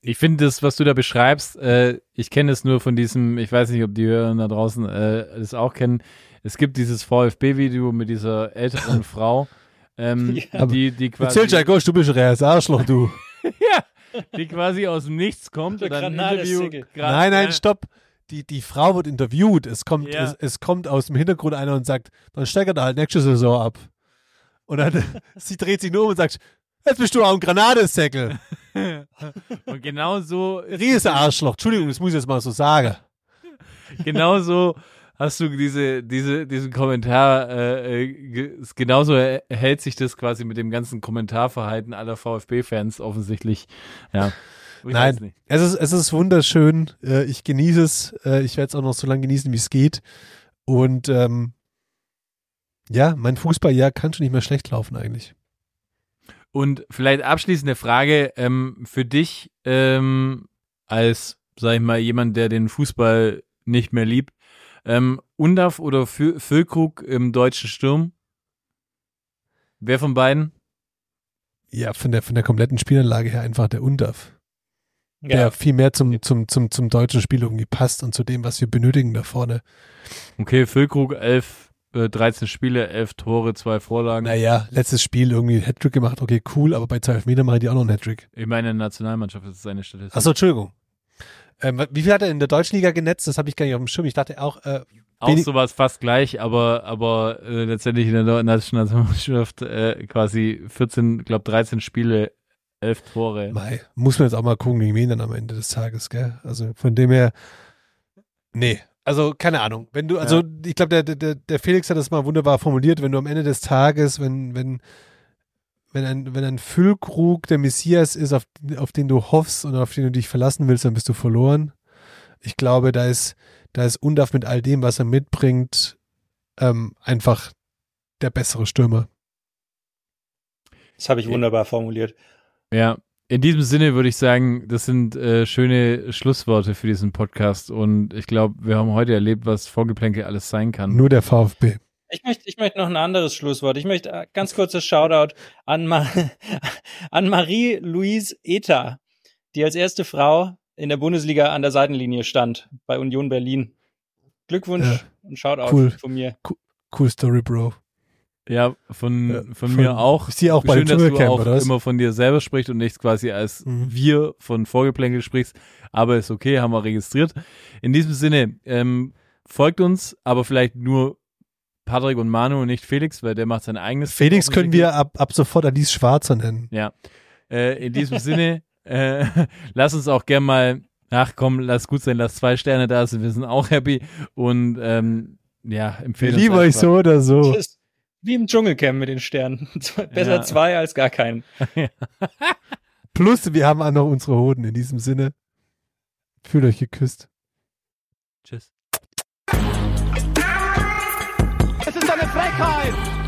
Ich finde das, was du da beschreibst, äh, ich kenne es nur von diesem, ich weiß nicht, ob die Hörer da draußen äh, das auch kennen. Es gibt dieses VfB-Video mit dieser älteren Frau, ähm,
Ja.
die, die quasi,
Erzähl Jakosch, du bist ein reales Arschloch, du.
ja, die quasi aus dem Nichts kommt und ein
Granate
Interview.
Nein, nein, stopp. Die, die Frau wird interviewt. Es kommt,
Ja.
es, es kommt aus dem Hintergrund einer und sagt, dann steigert er halt nächste Saison ab. Und dann, sie dreht sich nur um und sagt, jetzt bist du auch ein Granatesäckel.
Und genau so,
Riese Arschloch. Entschuldigung, das muss ich jetzt mal so sagen.
genau so hast du diese, diese, diesen Kommentar, äh, äh, ge- genauso hält sich das quasi mit dem ganzen Kommentarverhalten aller VfB-Fans offensichtlich. Ja. Ich
Nein, es ist, es ist wunderschön. Äh, Ich genieße es. Äh, Ich werde es auch noch so lange genießen, wie es geht. Und ähm, ja, mein Fußballjahr kann schon nicht mehr schlecht laufen eigentlich.
Und vielleicht abschließende Frage ähm, für dich ähm, als, sag ich mal, jemand, der den Fußball nicht mehr liebt. Ähm, Undaf oder Fü- Füllkrug im deutschen Sturm? Wer von beiden?
Ja, von der, von der kompletten Spielanlage her einfach der Undaf.
Ja,
Der viel mehr zum, zum, zum, zum deutschen Spiel irgendwie passt und zu dem, was wir benötigen da vorne.
Okay, Füllkrug, 11, äh, 13 Spiele, 11 Tore, zwei Vorlagen.
Naja, letztes Spiel irgendwie Hattrick gemacht, okay, cool, aber bei 12 Meter machen die auch noch einen Hattrick.
Ich meine, in der Nationalmannschaft ist es seine Statistik.
Achso, Entschuldigung. Ähm, wie viel hat er in der deutschen Liga genetzt? Das habe ich gar nicht auf dem Schirm. Ich dachte auch, äh,
Auch sowas fast gleich, aber, aber äh, letztendlich in der Nationalmannschaft äh, quasi 14, glaube 13 Spiele, 11 Tore.
Mei, muss man jetzt auch mal gucken, gegen wen dann am Ende des Tages, gell? Also von dem her, nee. Also keine Ahnung. Wenn du, also ich glaube, der, der, der Felix hat das mal wunderbar formuliert, wenn du am Ende des Tages, wenn, wenn, wenn ein, wenn ein Füllkrug der Messias ist, auf, auf den du hoffst und auf den du dich verlassen willst, dann bist du verloren. Ich glaube, da ist, da ist Undaf mit all dem, was er mitbringt, ähm, einfach der bessere Stürmer.
das habe ich wunderbar formuliert.
Ja, in diesem Sinne würde ich sagen, das sind äh, schöne Schlussworte für diesen Podcast und ich glaube, wir haben heute erlebt, was Vorgeplänkel alles sein kann.
Nur der VfB.
Ich möchte, ich möchte noch ein anderes Schlusswort. Ich möchte äh, ganz kurzes Shoutout an, Ma an Marie-Louise Eta, die als erste Frau in der Bundesliga an der Seitenlinie stand bei Union Berlin. Glückwunsch
Ja,
und Shoutout
cool.
von mir.
Cool Story, Bro.
Ja, von,
Ja,
von,
von-
mir auch.
ist die auch bei
Schön,
dem
dass du auch
oder
immer von dir selber sprichst und nicht quasi als
Mhm.
wir von Vorgeplänkel sprichst. Aber ist okay, haben wir registriert. In diesem Sinne, ähm, folgt uns, aber vielleicht nur Patrick und Manu und nicht Felix, weil der macht sein eigenes.
Felix können wir ab, ab sofort Alice Schwarzer nennen.
Ja. Äh, in diesem Sinne, äh, lass uns auch gern mal, ach komm, lass gut sein, lass zwei Sterne da sind, wir sind auch happy und ähm, ja,
Wir
empfehlen uns
lieben euch so oder so.
Wie im Dschungelcamp mit den Sternen. Besser
Ja.
zwei als gar keinen.
Plus, wir haben auch noch unsere Hoden in diesem Sinne. Fühlt euch geküsst.
Tschüss.
Es ist eine Frechheit!